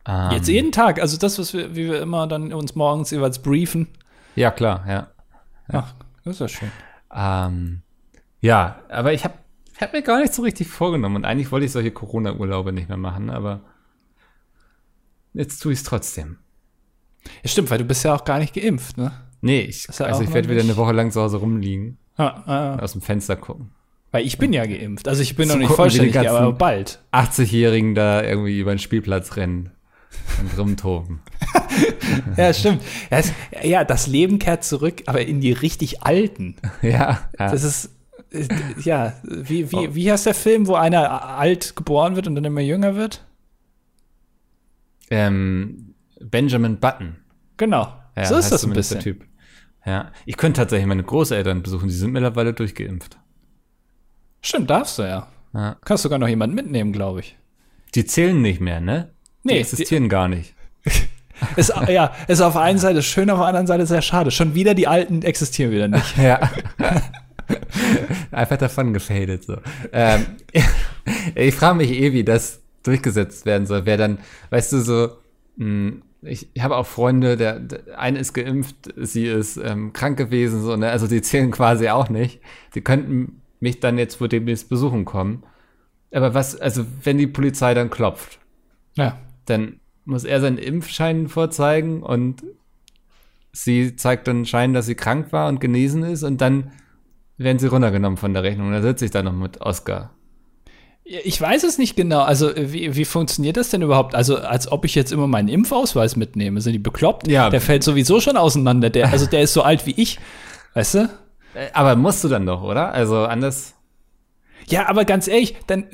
Ähm, jetzt jeden Tag, also das, was wir, wie wir immer dann uns morgens jeweils briefen. Ja, klar, ja. ja. Ach, das ist ja schön. Ähm, ja, aber ich habe ich hab mir gar nicht so richtig vorgenommen und eigentlich wollte ich solche Corona-Urlaube nicht mehr machen, aber jetzt tue ich es trotzdem. Ja, stimmt, weil du bist ja auch gar nicht geimpft, ne? Nee, ich, also ich werde wieder eine Woche lang zu Hause rumliegen. Ah, ah. Aus dem Fenster gucken. Weil ich bin ja geimpft. Also ich bin noch nicht vollständig, aber bald. 80-Jährigen da irgendwie über den Spielplatz rennen und rumtoben. *laughs* ja, stimmt. Das, ja, das Leben kehrt zurück, aber in die richtig Alten. *laughs* Ja. ja. Das ist, ja, wie, wie, wie heißt der Film, wo einer alt geboren wird und dann immer jünger wird? Ähm, Benjamin Button. Genau. Ja, so ist das ein bisschen. Typ. Ja, ich könnte tatsächlich meine Großeltern besuchen, die sind mittlerweile durchgeimpft. Stimmt, darfst du ja. ja. Kannst sogar noch jemanden mitnehmen, glaube ich. Die zählen nicht mehr, ne? Nee, die existieren die, gar nicht. *laughs* ist, ja, ist auf der einen Seite schön, auf der anderen Seite sehr schade. Schon wieder die alten existieren wieder nicht. *laughs* Ja. *laughs* Einfach davon gefadet, so. Ähm, ich frage mich eh, wie das durchgesetzt werden soll. Wer dann, weißt du, so, mh, hm, ich, ich habe auch Freunde, der, der eine ist geimpft, sie ist ähm, krank gewesen, so, ne? Also die zählen quasi auch nicht. Die könnten mich dann jetzt vor demnächst besuchen kommen. Aber was, also wenn die Polizei dann klopft, ja. dann muss er seinen Impfschein vorzeigen und sie zeigt dann Schein, dass sie krank war und genesen ist und dann werden sie runtergenommen von der Rechnung. Da sitze ich dann noch mit Oscar. Ich weiß es nicht genau. Also, wie, wie funktioniert das denn überhaupt? Also, als ob ich jetzt immer meinen Impfausweis mitnehme. Sind die bekloppt? Ja. Der fällt sowieso schon auseinander. Der, also, der ist so alt wie ich. Weißt du? Äh, aber musst du dann doch, oder? Also, anders. Ja, aber ganz ehrlich, dann,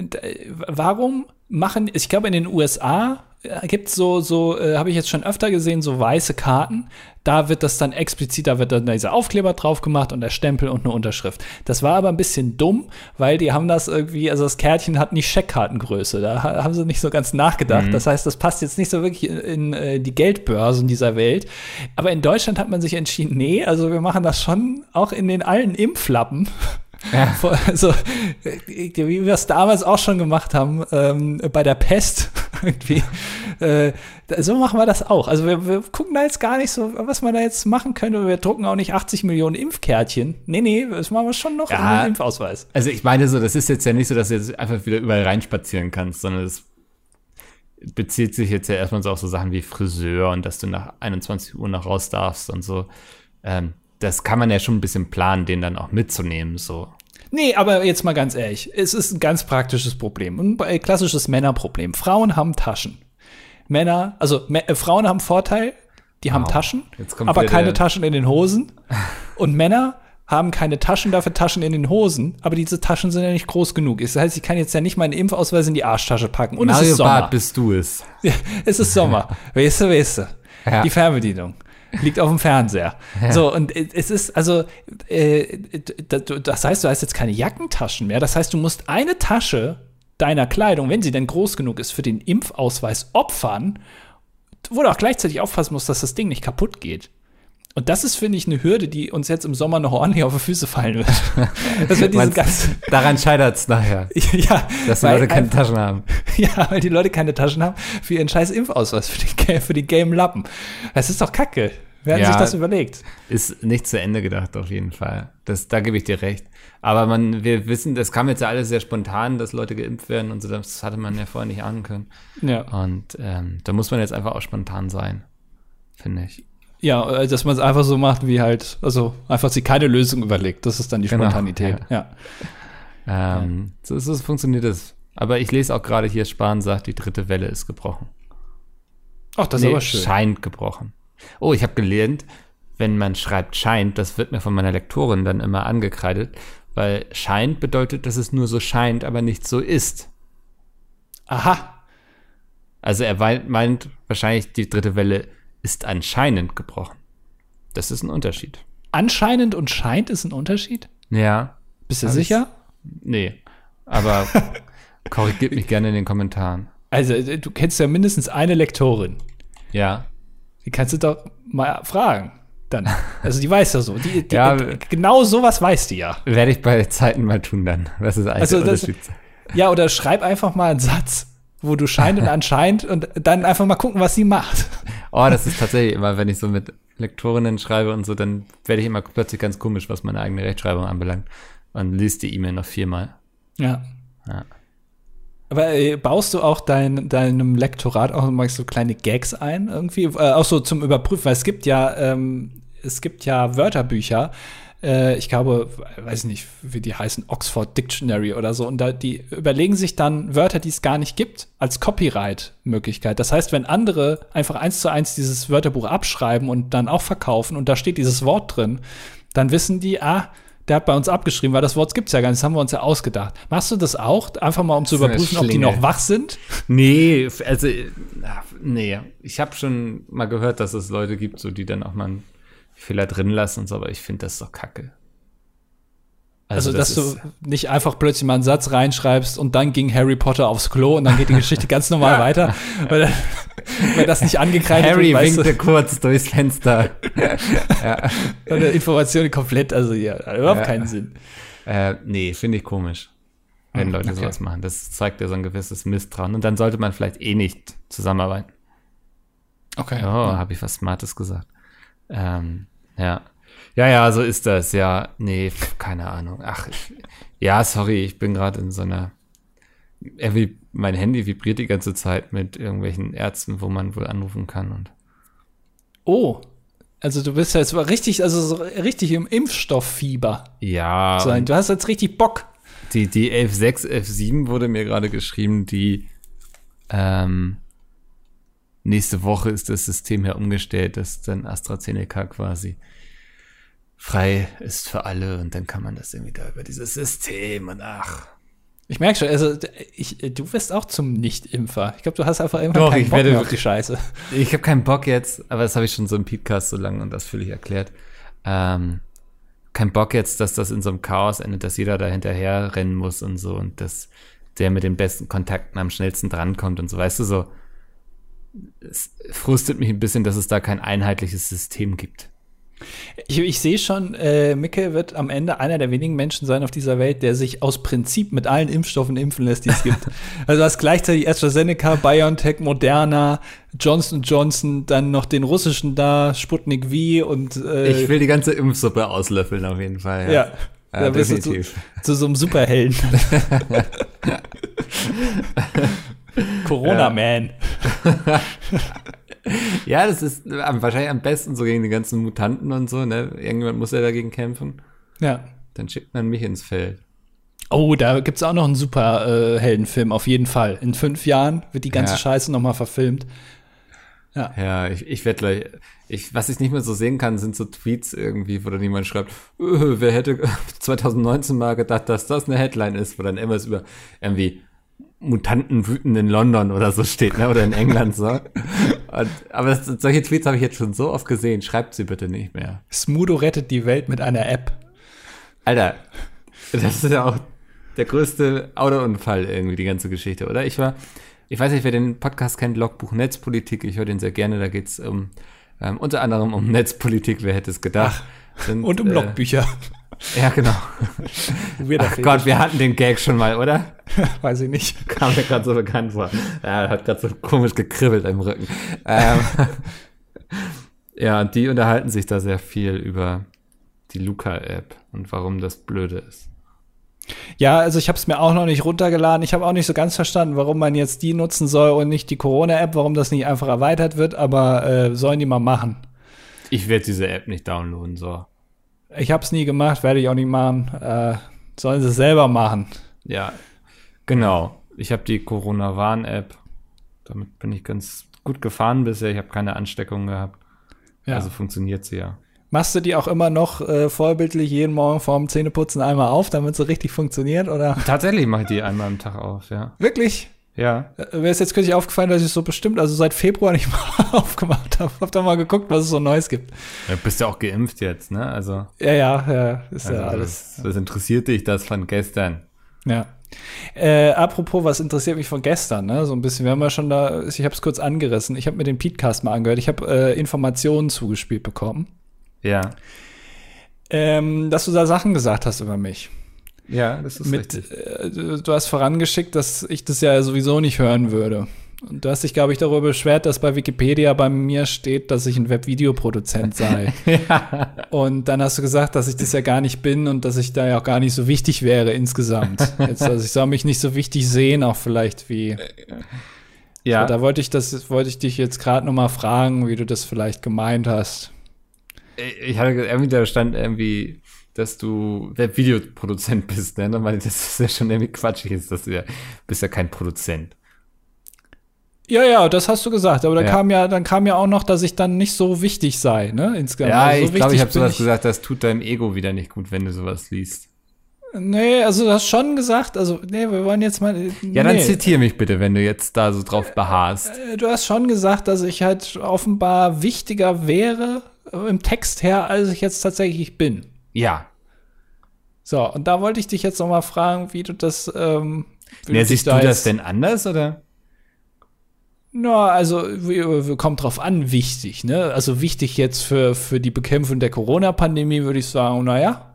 warum machen, ich glaube, in den USA äh, gibt es so, so äh, habe ich jetzt schon öfter gesehen, so weiße Karten. Da wird das dann explizit, da wird dann dieser Aufkleber drauf gemacht und der Stempel und eine Unterschrift. Das war aber ein bisschen dumm, weil die haben das irgendwie, also das Kärtchen hat nicht Scheckkartengröße. Da haben sie nicht so ganz nachgedacht. Mhm. Das heißt, das passt jetzt nicht so wirklich in, in äh, die Geldbörsen dieser Welt. Aber in Deutschland hat man sich entschieden, nee, also wir machen das schon auch in den allen Impflappen. Ja. Also, wie wir es damals auch schon gemacht haben, ähm, bei der Pest *laughs* irgendwie. Äh, so machen wir das auch. Also wir, wir, gucken da jetzt gar nicht so, was man da jetzt machen könnte. Wir drucken auch nicht 80 Millionen Impfkärtchen. Nee, nee, das machen wir schon noch ja, einen Impfausweis. Also ich meine so, das ist jetzt ja nicht so, dass du jetzt einfach wieder überall reinspazieren kannst, sondern es bezieht sich jetzt ja erstmal so auf so Sachen wie Friseur und dass du nach 21 Uhr noch raus darfst und so. Ähm, das kann man ja schon ein bisschen planen, den dann auch mitzunehmen, so. Nee, aber jetzt mal ganz ehrlich, es ist ein ganz praktisches Problem. Ein klassisches Männerproblem. Frauen haben Taschen. Männer, also äh, Frauen haben Vorteil, die wow. haben Taschen, aber keine Taschen in den Hosen. Und Männer haben keine Taschen, dafür Taschen in den Hosen, aber diese Taschen sind ja nicht groß genug. Das heißt, ich kann jetzt ja nicht meinen Impfausweis in die Arschtasche packen. Und Mario *laughs* es ist Sommer. Bart bist du es. *laughs* Ja, es ist Sommer. weißt du, weißt du. Ja. Die Fernbedienung liegt auf dem Fernseher. Ja. So, und es ist, also, äh, das heißt, du hast jetzt keine Jackentaschen mehr. Das heißt, du musst eine Tasche deiner Kleidung, wenn sie denn groß genug ist, für den Impfausweis opfern, wo du auch gleichzeitig aufpassen musst, dass das Ding nicht kaputt geht. Und das ist, finde ich, eine Hürde, die uns jetzt im Sommer noch ordentlich auf die Füße fallen wird. *laughs* das wird diese ganz Daran scheitert es nachher. *laughs* ja, dass die Leute keine Taschen haben. *laughs* Ja, weil die Leute keine Taschen haben für ihren scheiß Impfausweis, für die, für die Game Lappen. Das ist doch Kacke. Wer hat ja, sich das überlegt? Ist nicht zu Ende gedacht, auf jeden Fall. Das, da gebe ich dir recht. Aber man, wir wissen, das kam jetzt ja alles sehr spontan, dass Leute geimpft werden und so, das hatte man ja vorher nicht ahnen können. Ja. Und ähm, da muss man jetzt einfach auch spontan sein, finde ich. Ja, äh, dass man es einfach so macht, wie halt, also einfach sich keine Lösung überlegt. Das ist dann die genau, Spontanität. Ja. ja. Ähm, so, so funktioniert es. Aber ich lese auch gerade hier, Spahn sagt, die dritte Welle ist gebrochen. Ach, das nee, ist aber schön. Scheint gebrochen. Oh, ich habe gelernt, wenn man schreibt scheint, das wird mir von meiner Lektorin dann immer angekreidet, weil scheint bedeutet, dass es nur so scheint, aber nicht so ist. Aha. Also er meint wahrscheinlich, die dritte Welle ist anscheinend gebrochen. Das ist ein Unterschied. Anscheinend und scheint ist ein Unterschied? Ja. Bist du sicher? Nee. Aber *laughs* korrigiert mich gerne in den Kommentaren. Also, du kennst ja mindestens eine Lektorin. Ja. Die kannst du doch mal fragen. Dann. Also die weiß ja so. Die, die, ja, genau sowas weiß die ja. Werde ich bei Zeiten mal tun dann. Was ist eigentlich also das, Ja, oder schreib einfach mal einen Satz, wo du scheint und anscheinend und dann einfach mal gucken, was sie macht. *laughs* Oh, das ist tatsächlich immer, wenn ich so mit Lektorinnen schreibe und so, dann werde ich immer plötzlich ganz komisch, was meine eigene Rechtschreibung anbelangt. Und liest die E-Mail noch viermal. Ja. ja. Aber äh, baust du auch dein, deinem Lektorat auch mal so kleine Gags ein irgendwie? Äh, auch so zum Überprüfen, weil es gibt ja, ähm, es gibt ja Wörterbücher, äh, ich glaube, weiß nicht, wie die heißen, Oxford Dictionary oder so, und da, die überlegen sich dann Wörter, die es gar nicht gibt, als Copyright-Möglichkeit. Das heißt, wenn andere einfach eins zu eins dieses Wörterbuch abschreiben und dann auch verkaufen und da steht dieses Wort drin, dann wissen die, ah, der hat bei uns abgeschrieben, weil das Wort gibt es ja gar nicht, das haben wir uns ja ausgedacht. Machst du das auch, einfach mal um zu überprüfen, ob die noch wach sind? Nee, also, nee. Ich habe schon mal gehört, dass es Leute gibt, so die dann auch mal einen Fehler drin lassen und so, aber ich finde das doch kacke. Also, also das dass du nicht einfach plötzlich mal einen Satz reinschreibst und dann ging Harry Potter aufs Klo und dann geht die Geschichte ganz normal *laughs* weiter. Wenn das nicht angekreidet Harry wird, winkte du, kurz durchs Fenster. *laughs* ja. Eine Information komplett, also ja, überhaupt ja. keinen Sinn. Äh, nee, finde ich komisch, wenn hm, Leute okay. sowas machen. Das zeigt ja so ein gewisses Misstrauen. Und dann sollte man vielleicht eh nicht zusammenarbeiten. Okay. Oh, ja. habe ich was Smartes gesagt. Ähm, ja. Ja, ja, so ist das. Ja, nee, keine Ahnung. Ach, ich, ja, sorry, ich bin gerade in so einer. Irgendwie, mein Handy vibriert die ganze Zeit mit irgendwelchen Ärzten, wo man wohl anrufen kann und. Oh, also du bist ja jetzt richtig, also so richtig im Impfstofffieber. Ja. Sein. Du hast jetzt richtig Bock. Die, die 11.6, 11.7 wurde mir gerade geschrieben, die ähm, nächste Woche ist das System ja umgestellt, dass dann AstraZeneca quasi frei ist für alle und dann kann man das irgendwie da über dieses System und ach. Ich merke schon, also ich, du wirst auch zum Nicht-Impfer. Ich glaube, du hast einfach irgendwann Doch, keinen Bock werde, auf die Scheiße. Ich habe keinen Bock jetzt, aber das habe ich schon so im Podcast so lange und das ausführlich erklärt. Ähm, kein Bock jetzt, dass das in so einem Chaos endet, dass jeder da hinterher rennen muss und so und dass der mit den besten Kontakten am schnellsten drankommt und so. Weißt du, so es frustet mich ein bisschen, dass es da kein einheitliches System gibt. Ich, ich sehe schon, äh, Micke wird am Ende einer der wenigen Menschen sein auf dieser Welt, der sich aus Prinzip mit allen Impfstoffen impfen lässt, die es gibt. *laughs* also du hast gleichzeitig AstraZeneca, BioNTech, Moderna, Johnson Johnson, dann noch den russischen da, Sputnik V und äh, Ich will die ganze Impfsuppe auslöffeln auf jeden Fall. Ja. ja. Ja, da bist definitiv. du zu, zu so einem Superhelden. *laughs* Corona-Man. *laughs* ja, das ist wahrscheinlich am besten so gegen die ganzen Mutanten und so, ne? Irgendjemand muss ja dagegen kämpfen. Ja. Dann schickt man mich ins Feld. Oh, da gibt es auch noch einen super äh, Heldenfilm, auf jeden Fall. In fünf Jahren wird die ganze ja. Scheiße nochmal verfilmt. Ja, ja ich, ich werde gleich. Ich, was ich nicht mehr so sehen kann, sind so Tweets irgendwie, wo dann jemand schreibt, öh, wer hätte *laughs* 2019 mal gedacht, dass das eine Headline ist, wo dann irgendwas über irgendwie Mutanten wüten in London oder so steht, ne? Oder in England so. Und, aber das, solche Tweets habe ich jetzt schon so oft gesehen. Schreibt sie bitte nicht mehr. Smudo rettet die Welt mit einer App. Alter, das ist ja auch der größte Autounfall irgendwie, die ganze Geschichte, oder? Ich war, ich weiß nicht, wer den Podcast kennt, Logbuch Netzpolitik. Ich höre den sehr gerne. Da geht's um ähm, unter anderem um Netzpolitik, wer hätte es gedacht. Sind, und um äh, Logbücher. Ja, genau. Ach Gott, wir hatten den Gag schon mal, oder? *laughs* Weiß ich nicht. Kam mir gerade so bekannt vor. Ja, hat gerade so komisch gekribbelt im Rücken. Ähm, *laughs* ja, die unterhalten sich da sehr viel über die Luca-App und warum das blöde ist. Ja, also ich habe es mir auch noch nicht runtergeladen. Ich habe auch nicht so ganz verstanden, warum man jetzt die nutzen soll und nicht die Corona-App, warum das nicht einfach erweitert wird, aber äh, sollen die mal machen. Ich werde diese App nicht downloaden, so. Ich habe es nie gemacht, werde ich auch nicht machen. Äh, sollen sie es selber machen. Ja, genau. Ich habe die Corona-Warn-App. Damit bin ich ganz gut gefahren bisher. Ich habe keine Ansteckung gehabt. Ja. Also funktioniert sie ja. Machst du die auch immer noch äh, vorbildlich jeden Morgen vorm Zähneputzen einmal auf, damit sie richtig funktioniert, oder? Tatsächlich mache ich die einmal am Tag auf, ja. Wirklich? Ja. Äh, Mir ist jetzt kürzlich aufgefallen, dass ich so bestimmt, also seit Februar *laughs* nicht mal aufgemacht habe. Hab da mal geguckt, was es so Neues gibt. Du bist ja auch geimpft jetzt, ne? Also. Ja, ja, ja. Ist also ja alles. Was, was interessiert dich das von gestern? Ja. Äh, apropos, was interessiert mich von gestern, ne? So ein bisschen. Wir haben ja schon da, ich habe es kurz angerissen. Ich habe mir den Podcast mal angehört. Ich habe äh, Informationen zugespielt bekommen. Ja. Ähm, dass du da Sachen gesagt hast über mich. Ja, das ist Mit, richtig. Äh, du hast vorangeschickt, dass ich das ja sowieso nicht hören würde. Und du hast dich, glaube ich, darüber beschwert, dass bei Wikipedia bei mir steht, dass ich ein Webvideoproduzent sei. *laughs* ja. Und dann hast du gesagt, dass ich das ja gar nicht bin und dass ich da ja auch gar nicht so wichtig wäre insgesamt. Jetzt, also ich soll mich nicht so wichtig sehen, auch vielleicht wie. Ja. So, da wollte ich das, wollte ich dich jetzt gerade noch mal fragen, wie du das vielleicht gemeint hast. Ich hatte irgendwie, da stand irgendwie dass du Webvideoproduzent bist, ne? Weil das ist ja schon irgendwie quatschig ist, dass du ja, bist ja kein Produzent. Ja, ja, das hast du gesagt, aber da ja. kam ja, dann kam ja auch noch, dass ich dann nicht so wichtig sei, ne? Insgesamt. Ja, also so ich glaube, ich habe sowas ich gesagt, das tut deinem Ego wieder nicht gut, wenn du sowas liest. Nee, also du hast schon gesagt, also nee, wir wollen jetzt mal. Nee. Ja, dann zitiere mich bitte, wenn du jetzt da so drauf beharrst. Äh, du hast schon gesagt, dass ich halt offenbar wichtiger wäre äh, im Text her, als ich jetzt tatsächlich bin. Ja. So, und da wollte ich dich jetzt noch mal fragen, wie du das. Ähm, wie ja, siehst du, da das denn anders oder? Na, also kommt drauf an, wichtig, ne? Also wichtig jetzt für, für die Bekämpfung der Corona-Pandemie würde ich sagen, naja,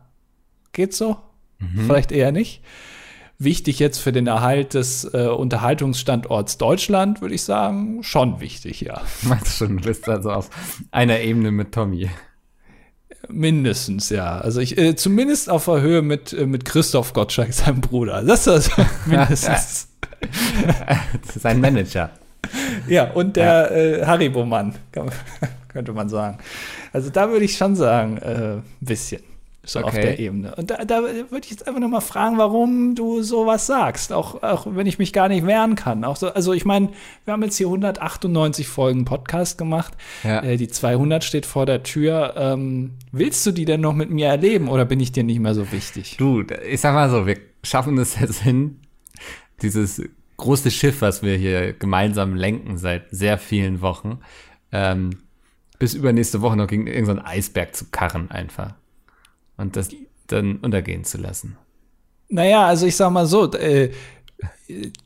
geht so. Mhm. Vielleicht eher nicht. Wichtig jetzt für den Erhalt des äh, Unterhaltungsstandorts Deutschland, würde ich sagen, schon wichtig, ja. *laughs* Meinst du schon, du bist also auf einer Ebene mit Tommy? Mindestens, ja. Also ich, äh, zumindest auf der Höhe mit, äh, mit Christoph Gottschalk, *laughs* seinem Bruder. Das ist also *laughs* mindestens. *laughs* Sein Manager. Ja, und der ja. äh, Haribo-Mann, könnte man sagen. Also da würde ich schon sagen, ein äh, bisschen. So okay. auf der Ebene. Und da, da würde ich jetzt einfach noch mal fragen, warum du sowas sagst, auch, auch wenn ich mich gar nicht wehren kann. Auch so, also ich meine, wir haben jetzt hier 198 Folgen Podcast gemacht. Ja. Äh, die 200 steht vor der Tür. Ähm, willst du die denn noch mit mir erleben oder bin ich dir nicht mehr so wichtig? Du, ich sag mal so, wir schaffen es jetzt hin, dieses große Schiff, was wir hier gemeinsam lenken seit sehr vielen Wochen, ähm, bis übernächste Woche noch gegen irgendeinen Eisberg zu karren einfach und das dann untergehen zu lassen. Naja, also ich sag mal so, äh,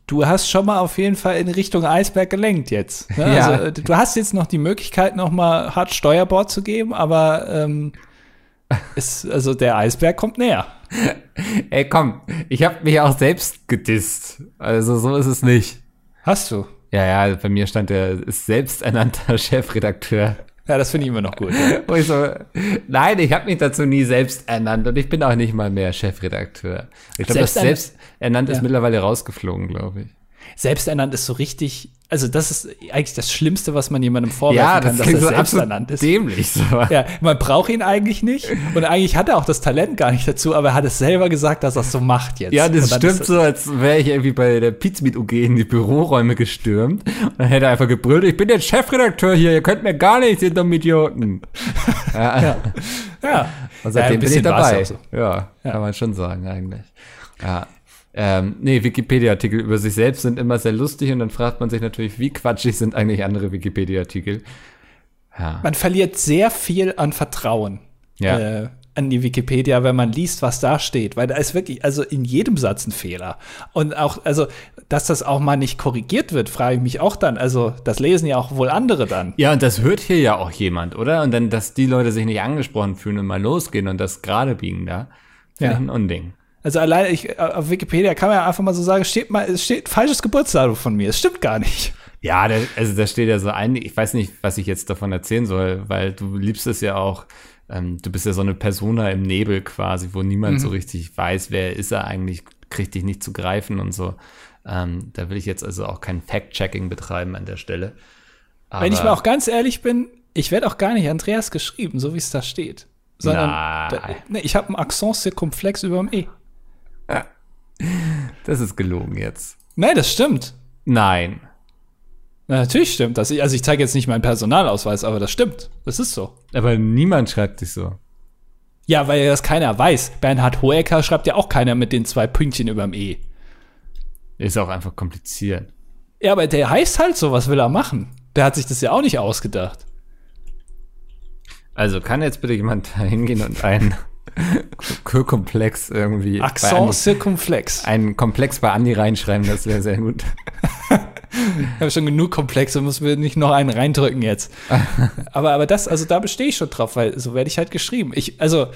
du hast schon mal auf jeden Fall in Richtung Eisberg gelenkt jetzt. Ne? Ja. Also, du hast jetzt noch die Möglichkeit, noch mal hart Steuerbord zu geben, aber ähm, ist, also der Eisberg kommt näher. *laughs* Ey, komm, ich habe mich auch selbst gedisst. Also so ist es nicht. Hast du? Ja, ja, bei mir stand der ist selbsternannter *laughs* Chefredakteur. Ja, das finde ich immer noch gut. Ja. *laughs* ich so, nein, ich habe mich dazu nie selbst ernannt und ich bin auch nicht mal mehr Chefredakteur. Ich glaube, das selbst ernannt ja. ist mittlerweile rausgeflogen, glaube ich. Selbsternannt ist so richtig, also das ist eigentlich das Schlimmste, was man jemandem vorwerfen ja, das kann, dass er so selbsternannt ist. Dämlich so. Ja, man braucht ihn eigentlich nicht und eigentlich hat er auch das Talent gar nicht dazu, aber er hat es selber gesagt, dass er es so macht jetzt. Ja, das stimmt so, als wäre ich irgendwie bei der Pizmeet UG in die Büroräume gestürmt und dann hätte er einfach gebrüllt, ich bin der Chefredakteur hier, ihr könnt mir gar nichts, ihr dummen Idioten. *laughs* ja. ja. ja. Und seitdem ja, bin ich dabei. So. Ja, kann man schon sagen eigentlich. Ja. Ähm, nee, Wikipedia-Artikel über sich selbst sind immer sehr lustig und dann fragt man sich natürlich, wie quatschig sind eigentlich andere Wikipedia-Artikel? Ja. Man verliert sehr viel an Vertrauen ja. äh, an die Wikipedia, wenn man liest, was da steht, weil da ist wirklich, also in jedem Satz ein Fehler. Und auch, also, dass das auch mal nicht korrigiert wird, frage ich mich auch dann. Also, das lesen ja auch wohl andere dann. Ja, und das hört hier ja auch jemand, oder? Und dann, dass die Leute sich nicht angesprochen fühlen und mal losgehen und das gerade biegen da, finde ja. ich ein Unding. Also alleine ich, äh, auf Wikipedia kann man ja einfach mal so sagen, steht mal, es steht falsches Geburtsdatum von mir. Es stimmt gar nicht. Ja, da, also da steht ja so ein, ich weiß nicht, was ich jetzt davon erzählen soll, weil du liebst es ja auch, ähm, du bist ja so eine Persona im Nebel quasi, wo niemand mhm. so richtig weiß, wer ist er eigentlich, kriegt dich nicht zu greifen und so. Ähm, da will ich jetzt also auch kein Fact-Checking betreiben an der Stelle. Aber Wenn ich mal auch ganz ehrlich bin, ich werde auch gar nicht Andreas geschrieben, so wie es da steht. Sondern da, nee, ich habe einen Accent circumflex über dem E. *laughs* Das ist gelogen jetzt. Nein, das stimmt. Nein. Na, natürlich stimmt das. Also ich zeige jetzt nicht meinen Personalausweis, aber das stimmt. Das ist so. Aber niemand schreibt dich so. Ja, weil das keiner weiß. Bernhard Hoeker schreibt ja auch keiner mit den zwei Pünktchen überm E. Ist auch einfach kompliziert. Ja, aber der heißt halt so, was will er machen? Der hat sich das ja auch nicht ausgedacht. Also kann jetzt bitte jemand *laughs* da hingehen und einen *laughs* Komplex irgendwie. Accent Circumflex. Ein Komplex bei Andi reinschreiben, das wäre sehr gut. *laughs* ich habe schon genug Komplexe, muss mir nicht noch einen reindrücken jetzt. *laughs* aber, aber das, also da bestehe ich schon drauf, weil so werde ich halt geschrieben. Ich, also,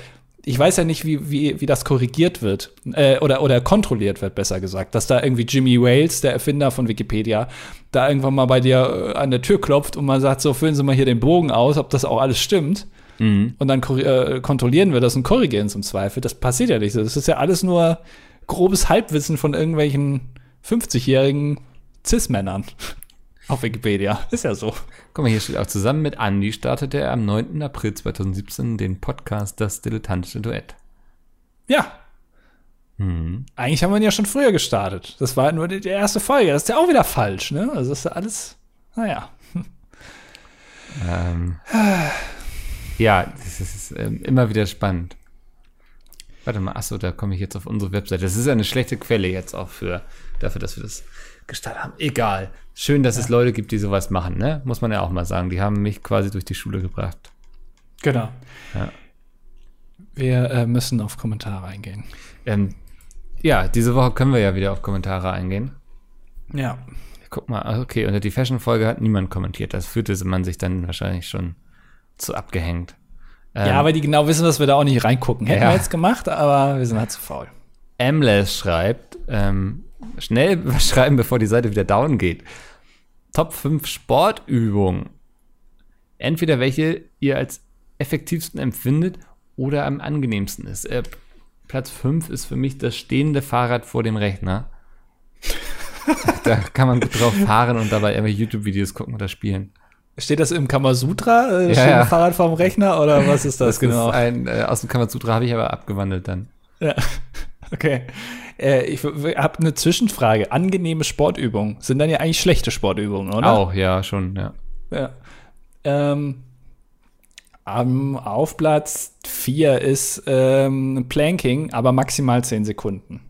ich weiß ja nicht, wie, wie, wie das korrigiert wird äh, oder, oder kontrolliert wird, besser gesagt. Dass da irgendwie Jimmy Wales, der Erfinder von Wikipedia, da irgendwann mal bei dir äh, an der Tür klopft und man sagt, so füllen Sie mal hier den Bogen aus, ob das auch alles stimmt. Mhm. Und dann äh, kontrollieren wir das und korrigieren es im Zweifel. Das passiert ja nicht. Das ist ja alles nur grobes Halbwissen von irgendwelchen 50-jährigen Cis-Männern *laughs* auf Wikipedia. Ist ja so. Guck mal, hier steht auch zusammen mit Andy startete er am 9. April 2017 den Podcast Das Dilettantische Duett. Ja. Mhm. Eigentlich haben wir ihn ja schon früher gestartet. Das war nur die erste Folge. Das ist ja auch wieder falsch, ne? Also das ist ja alles, naja. Ähm. *sighs* Ja, das ist ähm, immer wieder spannend. Warte mal, achso, da komme ich jetzt auf unsere Webseite. Das ist eine schlechte Quelle jetzt auch für dafür, dass wir das gestartet haben. Egal. Schön, dass ja. es Leute gibt, die sowas machen, ne? Muss man ja auch mal sagen. Die haben mich quasi durch die Schule gebracht. Genau. Ja. Wir äh, müssen auf Kommentare eingehen. Ähm, ja, diese Woche können wir ja wieder auf Kommentare eingehen. Ja. guck mal, okay, unter die Fashion-Folge hat niemand kommentiert. Das fühlte man sich dann wahrscheinlich schon zu abgehängt. Ähm, ja, weil die genau wissen, dass wir da auch nicht reingucken. Hätten ja. wir jetzt gemacht, aber wir sind halt zu faul. Amles schreibt, ähm, schnell *laughs* schreiben, bevor die Seite wieder down geht. Top 5 Sportübungen. Entweder welche ihr als effektivsten empfindet oder am angenehmsten ist. Äh, Platz 5 ist für mich das stehende Fahrrad vor dem Rechner. *laughs* da kann man gut drauf fahren und dabei immer YouTube-Videos gucken oder spielen. Steht das im Kamasutra? Äh, ja, ja. Fahrrad vorm Rechner oder was ist das, das genau? Ist ein, äh, aus dem Kamasutra habe ich aber abgewandelt dann. Ja, *laughs* okay. Äh, ich habe eine Zwischenfrage. Angenehme Sportübungen sind dann ja eigentlich schlechte Sportübungen, oder? Auch, ja, schon, ja. Ja. Ähm, auf Platz 4 ist ähm, Planking, aber maximal 10 Sekunden.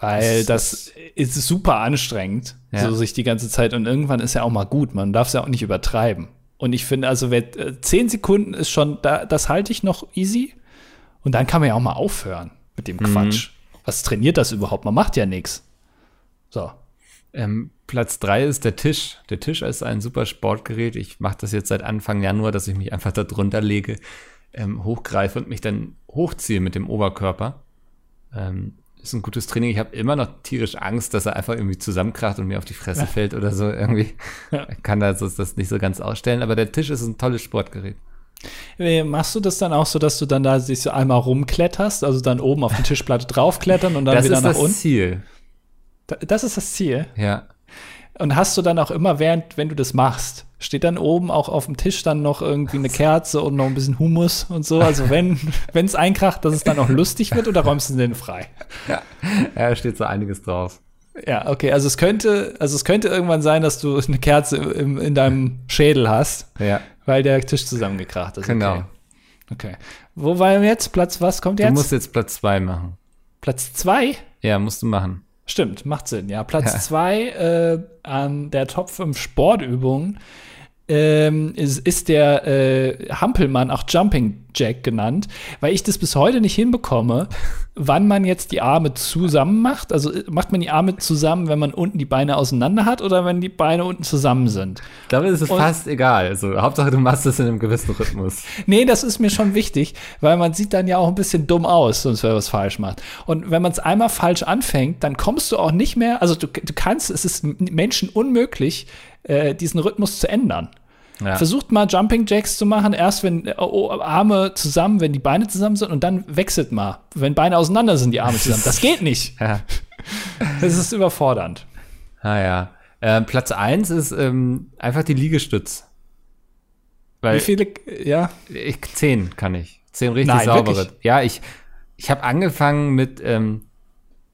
Weil das, das ist super anstrengend, ja. so sich die ganze Zeit. Und irgendwann ist ja auch mal gut. Man darf es ja auch nicht übertreiben. Und ich finde, also wer, 10 äh, Sekunden ist schon, da, das halte ich noch easy. Und dann kann man ja auch mal aufhören mit dem mhm. Quatsch. Was trainiert das überhaupt? Man macht ja nichts. So. Ähm, Platz 3 ist der Tisch. Der Tisch ist ein super Sportgerät. Ich mache das jetzt seit Anfang Januar, dass ich mich einfach da drunter lege, ähm, hochgreife und mich dann hochziehe mit dem Oberkörper. Ähm, ist ein gutes Training. Ich habe immer noch tierisch Angst, dass er einfach irgendwie zusammenkracht und mir auf die Fresse ja. fällt oder so irgendwie. Ja. Kann da das nicht so ganz ausstellen, aber der Tisch ist ein tolles Sportgerät. Machst du das dann auch so, dass du dann da sich so einmal rumkletterst, also dann oben auf die Tischplatte draufklettern und dann das wieder nach unten? Das ist das Ziel. Das ist das Ziel. Ja. Und hast du dann auch immer, während, wenn du das machst, steht dann oben auch auf dem Tisch dann noch irgendwie eine Kerze und noch ein bisschen Humus und so. Also wenn *laughs* es einkracht, dass es dann auch lustig wird oder räumst du den frei? Ja, ja steht so einiges drauf. Ja, okay. Also es könnte, also es könnte irgendwann sein, dass du eine Kerze im, in deinem Schädel hast, ja. weil der Tisch zusammengekracht ist. Genau. Okay. okay. Wo war jetzt? Platz was kommt jetzt? Du musst jetzt Platz zwei machen. Platz zwei? Ja, musst du machen. Stimmt, macht Sinn. Ja, Platz zwei äh, an der Top 5 Sportübungen ähm, ist, ist, der äh, Hampelmann auch Jumping Jack genannt, weil ich das bis heute nicht hinbekomme, wann man jetzt die Arme zusammen macht. Also äh, macht man die Arme zusammen, wenn man unten die Beine auseinander hat oder wenn die Beine unten zusammen sind? Da ist es Und, fast egal. Also Hauptsache du machst es in einem gewissen Rhythmus. Nee, das ist mir schon wichtig, weil man sieht dann ja auch ein bisschen dumm aus, sonst wenn man was falsch macht. Und wenn man es einmal falsch anfängt, dann kommst du auch nicht mehr, also du, du kannst, es ist Menschen unmöglich, äh, diesen Rhythmus zu ändern. Ja. Versucht mal Jumping Jacks zu machen, erst wenn äh, oh, Arme zusammen, wenn die Beine zusammen sind und dann wechselt mal. Wenn Beine auseinander sind, die Arme zusammen. Das geht nicht. *laughs* Ja. Das ist überfordernd. Ah ja. Äh, Platz 1 ist ähm, einfach die Liegestütz. Weil Wie viele, ja? Ich, zehn kann ich. Zehn richtig Nein, saubere. Wirklich? Ja, ich, ich habe angefangen mit ähm,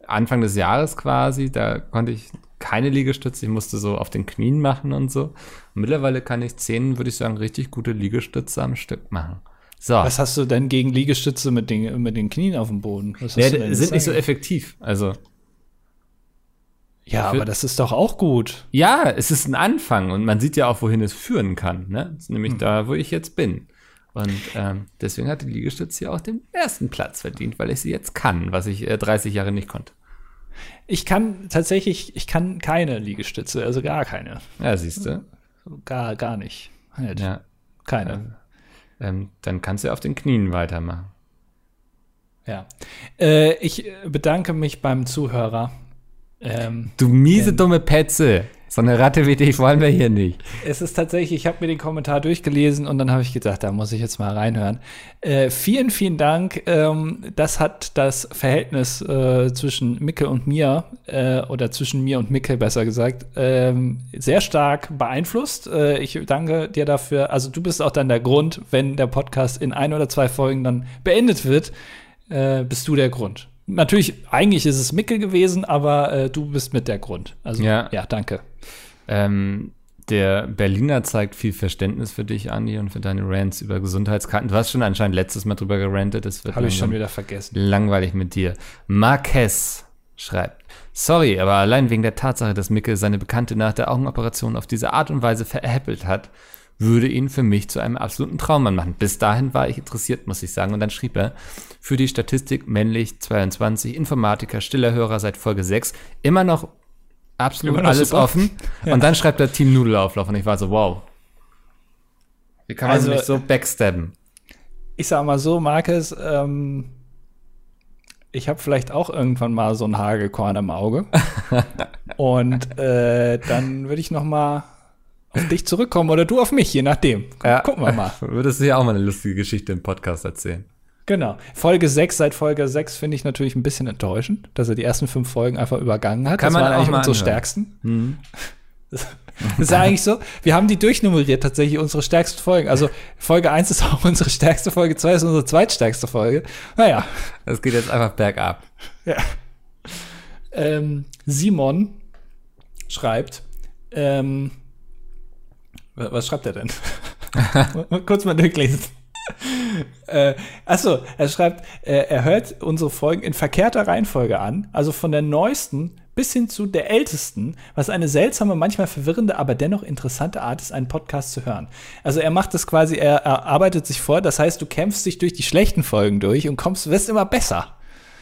Anfang des Jahres quasi. Da konnte ich keine Liegestütze. Ich musste so auf den Knien machen und so. Und mittlerweile kann ich zehn, würde ich sagen, richtig gute Liegestütze am Stück machen. So. Was hast du denn gegen Liegestütze mit den, mit den Knien auf dem Boden? Was ja, sind nicht so effektiv. Also. Ja, aber das ist doch auch gut. Ja, es ist ein Anfang und man sieht ja auch, wohin es führen kann. Ne? Das ist nämlich hm. da, wo ich jetzt bin. Und ähm, deswegen hat die Liegestütze ja auch den ersten Platz verdient, weil ich sie jetzt kann, was ich äh, 30 Jahre nicht konnte. Ich kann tatsächlich, ich kann keine Liegestütze, also gar keine. Ja, siehst du. Gar, gar nicht. Halt. Ja. Keine. Ähm, dann kannst du auf den Knien weitermachen. Ja. Äh, ich bedanke mich beim Zuhörer. Ähm, du miese dumme Petze. So eine Ratte wie dich wollen wir hier nicht. Es ist tatsächlich, ich habe mir den Kommentar durchgelesen und dann habe ich gedacht, da muss ich jetzt mal reinhören. Äh, vielen, vielen Dank. Ähm, das hat das Verhältnis äh, zwischen Micke und mir, äh, oder zwischen mir und Micke besser gesagt, ähm, sehr stark beeinflusst. Äh, ich danke dir dafür. Also du bist auch dann der Grund, wenn der Podcast in ein oder zwei Folgen dann beendet wird, äh, bist du der Grund. Natürlich, eigentlich ist es Micke gewesen, aber äh, du bist mit der Grund. Also ja, ja danke. Ähm, der Berliner zeigt viel Verständnis für dich, Andi, und für deine Rants über Gesundheitskarten. Du hast schon anscheinend letztes Mal drüber gerantet. Das wird Habe ich schon wieder vergessen. Langweilig mit dir. Marquez schreibt. Sorry, aber allein wegen der Tatsache, dass Micke seine Bekannte nach der Augenoperation auf diese Art und Weise veräppelt hat, würde ihn für mich zu einem absoluten Traummann machen. Bis dahin war ich interessiert, muss ich sagen. Und dann schrieb er, für die Statistik männlich 22, Informatiker, stiller Hörer seit Folge 6, immer noch absolut alles super. offen. *laughs* Ja. Und dann schreibt er Team Nudelauflauf und ich war so, wow. Wie kann man also, mich so backstabben? Ich sag mal so, Markus, ähm, ich habe vielleicht auch irgendwann mal so ein Hagelkorn im Auge. *laughs* und äh, dann würde ich noch mal auf dich zurückkommen oder du auf mich, je nachdem. Ja. Gucken wir mal. *laughs* Würdest du ja auch mal eine lustige Geschichte im Podcast erzählen. Genau. Folge 6, seit Folge 6 finde ich natürlich ein bisschen enttäuschend, dass er die ersten fünf Folgen einfach übergangen hat. Kann das man waren eigentlich unsere stärksten. Mhm. Das, das ist ja eigentlich so. Wir haben die durchnummeriert, tatsächlich unsere stärksten Folgen. Also Folge 1 ist auch unsere stärkste Folge, 2 ist unsere zweitstärkste Folge. Naja. Das geht jetzt einfach bergab. Ja. Ähm, Simon schreibt, ähm, was schreibt er denn? *laughs* Kurz mal durchlesen. äh, achso, er schreibt, äh, er hört unsere Folgen in verkehrter Reihenfolge an, also von der neuesten bis hin zu der ältesten, was eine seltsame, manchmal verwirrende, aber dennoch interessante Art ist, einen Podcast zu hören. Also er macht das quasi, er, er arbeitet sich vor, das heißt, du kämpfst dich durch die schlechten Folgen durch und kommst, wirst immer besser.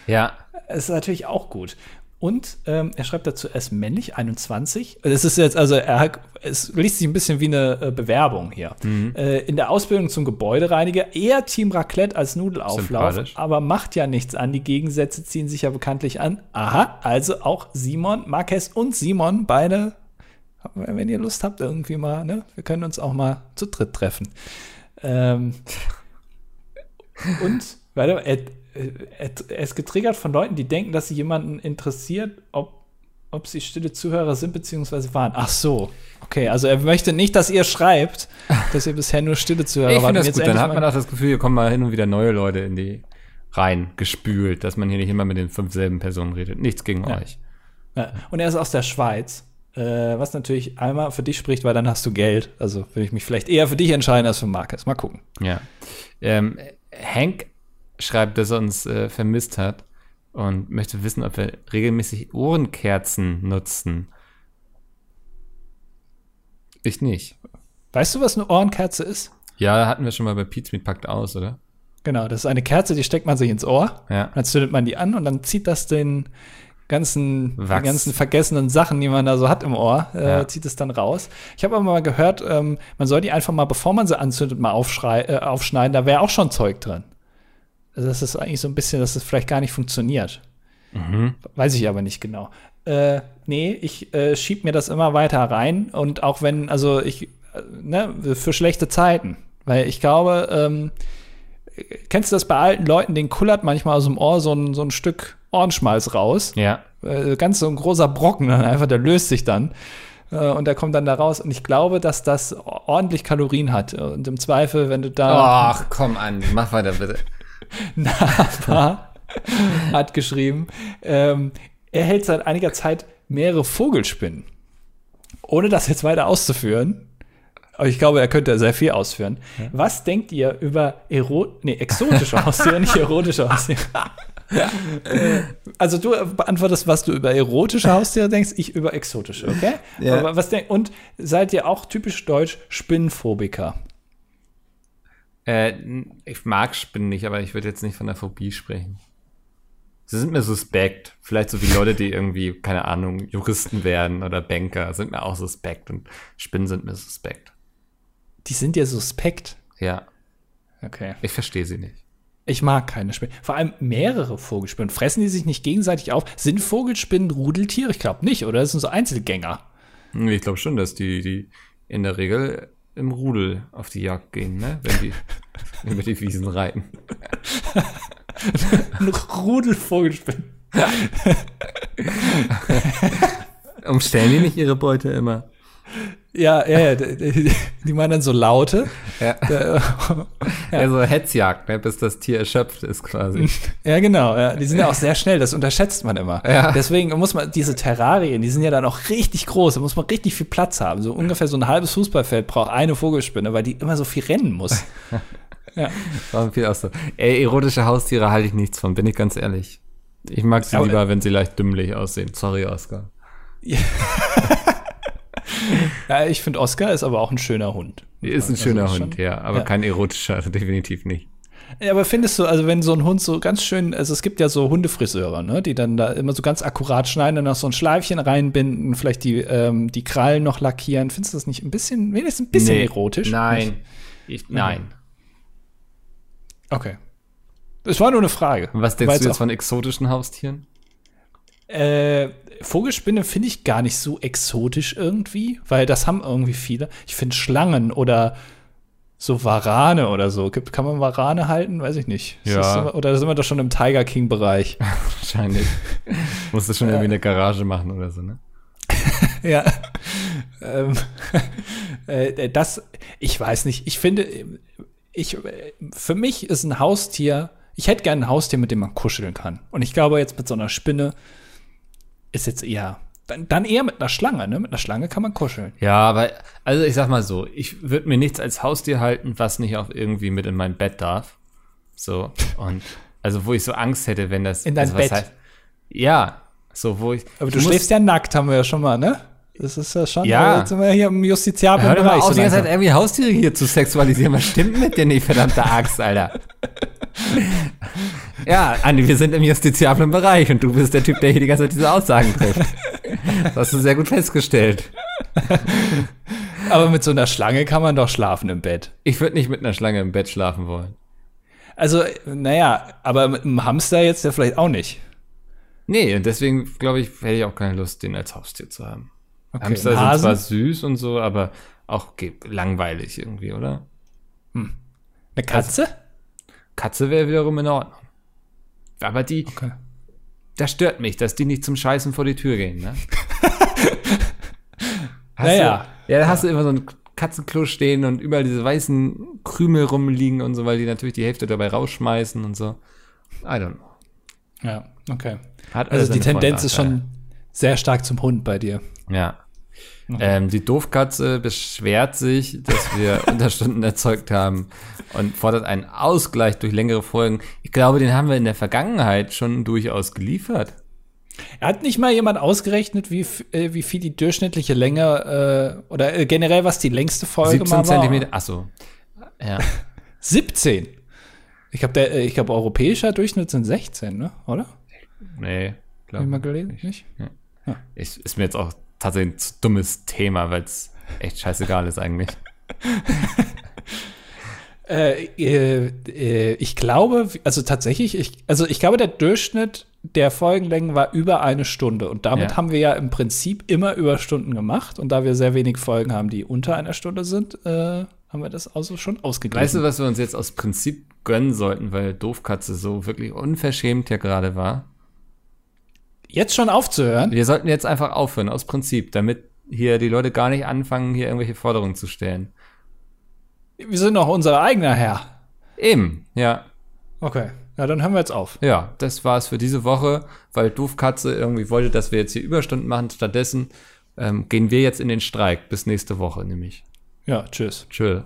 Ja. Das ist natürlich auch gut. Und ähm, er schreibt dazu, er ist männlich, 21. Es ist jetzt, also er hat, es liest sich ein bisschen wie eine äh, Bewerbung hier. Mhm. Äh, in der Ausbildung zum Gebäudereiniger eher Team Raclette als Nudelauflauf, aber macht ja nichts an. Die Gegensätze ziehen sich ja bekanntlich an. Aha, also auch Simon, Marquez und Simon, beide, wenn ihr Lust habt, irgendwie mal, ne? Wir können uns auch mal zu dritt treffen. Ähm, und, warte, er, er ist getriggert von Leuten, die denken, dass sie jemanden interessiert, ob, ob sie stille Zuhörer sind bzw. waren. Ach so. Okay, also er möchte nicht, dass ihr schreibt, dass ihr bisher nur stille Zuhörer ich wart. Das gut. Dann hat man auch das Gefühl, hier kommen mal hin und wieder neue Leute in die rein gespült, dass man hier nicht immer mit den fünf selben Personen redet. Nichts gegen ja. euch. Ja. Und er ist aus der Schweiz. Äh, was natürlich einmal für dich spricht, weil dann hast du Geld. Also würde ich mich vielleicht eher für dich entscheiden als für Marcus. Mal gucken. Ja. Ähm, Hank schreibt, dass er uns äh, vermisst hat und möchte wissen, ob wir regelmäßig Ohrenkerzen nutzen. Ich nicht. Weißt du, was eine Ohrenkerze ist? Ja, hatten wir schon mal bei Pizza mit Packt aus, oder? Genau, das ist eine Kerze, die steckt man sich ins Ohr. Ja. Dann zündet man die an und dann zieht das den ganzen, die ganzen vergessenen Sachen, die man da so hat im Ohr, äh, ja. zieht es dann raus. Ich habe aber mal gehört, ähm, man soll die einfach mal, bevor man sie anzündet, mal äh, aufschneiden. Da wäre auch schon Zeug drin. Also das ist eigentlich so ein bisschen, dass es vielleicht gar nicht funktioniert. Mhm. Weiß ich aber nicht genau. Äh, nee, ich äh, schieb mir das immer weiter rein und auch wenn, also ich, äh, ne, für schlechte Zeiten. Weil ich glaube, ähm, kennst du das bei alten Leuten, den kullert manchmal aus dem Ohr so ein, so ein Stück Ohrenschmalz raus. Ja. Äh, ganz so ein großer Brocken dann einfach, der löst sich dann. Äh, und der kommt dann da raus. Und ich glaube, dass das ordentlich Kalorien hat. Und im Zweifel, wenn du da. Ach, komm an, mach weiter bitte. *laughs* Nava hat geschrieben, ähm, er hält seit einiger Zeit mehrere Vogelspinnen. Ohne das jetzt weiter auszuführen, aber ich glaube, er könnte sehr viel ausführen. Ja. Was denkt ihr über Ero nee, exotische Haustiere, nicht erotische Haustiere? *laughs* Also du beantwortest, was du über erotische Haustiere denkst, ich über exotische, okay? Ja. Aber was denk und seid ihr auch typisch deutsch Spinnenphobiker? Äh, ich mag Spinnen nicht, aber ich würde jetzt nicht von der Phobie sprechen. Sie sind mir suspekt. Vielleicht so wie Leute, die irgendwie, keine Ahnung, Juristen werden oder Banker, sind mir auch suspekt und Spinnen sind mir suspekt. Die sind ja suspekt? Ja. Okay. Ich verstehe sie nicht. Ich mag keine Spinnen. Vor allem mehrere Vogelspinnen. Fressen die sich nicht gegenseitig auf? Sind Vogelspinnen Rudeltiere? Ich glaube nicht, oder? Das sind so Einzelgänger. Ich glaube schon, dass die, die in der Regel im Rudel auf die Jagd gehen, ne? wenn die *laughs* über die Wiesen reiten. Ein Rudel Vogelspinnen. *laughs* Umstellen die nicht ihre Beute immer? Ja, ja, ja, die, machen dann so Laute. Ja. *laughs* ja. ja, so Hetzjagd, ne, bis das Tier erschöpft ist quasi. *laughs* Ja, genau. Ja. Die sind ja auch sehr schnell, das unterschätzt man immer. Ja. Deswegen muss man, diese Terrarien, die sind ja dann auch richtig groß, da muss man richtig viel Platz haben. So ungefähr so ein halbes Fußballfeld braucht eine Vogelspinne, weil die immer so viel rennen muss. *laughs* ja. War viel auch so. Ey, erotische Haustiere halte ich nichts von, bin ich ganz ehrlich. Ich mag sie lieber, wenn sie leicht dümmlich aussehen. Sorry, Oscar. Ja. *laughs* ja, ich finde, Oscar ist aber auch ein schöner Hund. Ist ein also schöner Hund, ja, aber ja. kein erotischer, *laughs* definitiv nicht. Ja, aber findest du, also wenn so ein Hund so ganz schön, also es gibt ja so Hundefriseure, ne, die dann da immer so ganz akkurat schneiden und noch so ein Schleifchen reinbinden, vielleicht die, ähm, die Krallen noch lackieren. Findest du das nicht ein bisschen, wenigstens ein bisschen nee, erotisch? Nein. Ich, nein. Okay. Es war nur eine Frage. Was denkst du jetzt von exotischen Haustieren? Äh, Vogelspinne finde ich gar nicht so exotisch irgendwie, weil das haben irgendwie viele. Ich finde Schlangen oder so Warane oder so. Kann man Warane halten? Weiß ich nicht. Ja. Das, oder sind wir doch schon im Tiger King-Bereich? *laughs* Wahrscheinlich. Musst du schon ja. irgendwie eine Garage machen oder so, ne? *laughs* ja. ähm, *laughs* äh, das, ich weiß nicht. Ich finde, ich, für mich ist ein Haustier, ich hätte gerne ein Haustier, mit dem man kuscheln kann. Und ich glaube, jetzt mit so einer Spinne ist jetzt eher dann, dann eher mit einer Schlange, ne? Mit einer Schlange kann man kuscheln. Ja, aber, also ich sag mal so, ich würde mir nichts als Haustier halten, was nicht auch irgendwie mit in mein Bett darf. So, und, also wo ich so Angst hätte, wenn das. In dein also, Bett? Heißt, ja, so, wo ich. Aber du schläfst ja nackt, haben wir ja schon mal, ne? Das ist ja schon, ja. jetzt sind wir hier im justiziablen Hör Bereich. Auf, die ganze Zeit irgendwie Haustiere hier zu sexualisieren. Was stimmt mit dir nicht, verdammte Axt, Alter? *laughs* ja, Andi, wir sind im justiziablen Bereich und du bist der Typ, der hier die ganze Zeit diese Aussagen trifft. Das hast du sehr gut festgestellt. Aber mit so einer Schlange kann man doch schlafen im Bett. Ich würde nicht mit einer Schlange im Bett schlafen wollen. Also, naja, aber mit einem Hamster jetzt ja vielleicht auch nicht. Nee, und deswegen, glaube ich, hätte ich auch keine Lust, den als Haustier zu haben. Okay, Hamster sind zwar süß und so, aber auch langweilig irgendwie, oder? Hm. Eine Katze? Also, Katze wäre wiederum in Ordnung. Aber die, okay. das stört mich, dass die nicht zum Scheißen vor die Tür gehen, ne? *laughs* naja. Du, ja, da hast du immer so ein Katzenklo stehen und überall diese weißen Krümel rumliegen und so, weil die natürlich die Hälfte dabei rausschmeißen und so. I don't know. Ja, okay. Hat also die Tendenz ist schon sehr stark zum Hund bei dir. Ja. Mhm. Ähm, die Doofkatze beschwert sich, dass wir *laughs* Unterstunden erzeugt haben und fordert einen Ausgleich durch längere Folgen. Ich glaube, den haben wir in der Vergangenheit schon durchaus geliefert. Er hat nicht mal jemand ausgerechnet, wie, äh, wie viel die durchschnittliche Länge äh, oder äh, generell was die längste Folge 17 mal war. Zentimeter. Achso. *laughs* Ja. 17. Ich glaube, der, ich glaube, europäischer Durchschnitt sind 16, ne? Oder? Nee, glaube ich. mal gelesen? Nicht? Ja. Ja. Ich, ist mir jetzt auch tatsächlich ein dummes Thema, weil es echt scheißegal ist eigentlich. *laughs* äh, äh, äh, ich glaube, also tatsächlich, ich, also ich glaube, der Durchschnitt der Folgenlängen war über eine Stunde. Und damit ja. haben wir ja im Prinzip immer Überstunden gemacht. Und da wir sehr wenig Folgen haben, die unter einer Stunde sind, äh, haben wir das also schon ausgeglichen. Weißt du, was wir uns jetzt aus Prinzip gönnen sollten, weil Doofkatze so wirklich unverschämt ja gerade war? Jetzt schon aufzuhören? Wir sollten jetzt einfach aufhören, aus Prinzip, damit hier die Leute gar nicht anfangen, hier irgendwelche Forderungen zu stellen. Wir sind doch unser eigener Herr. Eben, ja. Okay. Ja, dann hören wir jetzt auf. Ja, das war's für diese Woche, weil Doofkatze irgendwie wollte, dass wir jetzt hier Überstunden machen. Stattdessen ähm, gehen wir jetzt in den Streik. Bis nächste Woche nämlich. Ja, tschüss. Tschüss.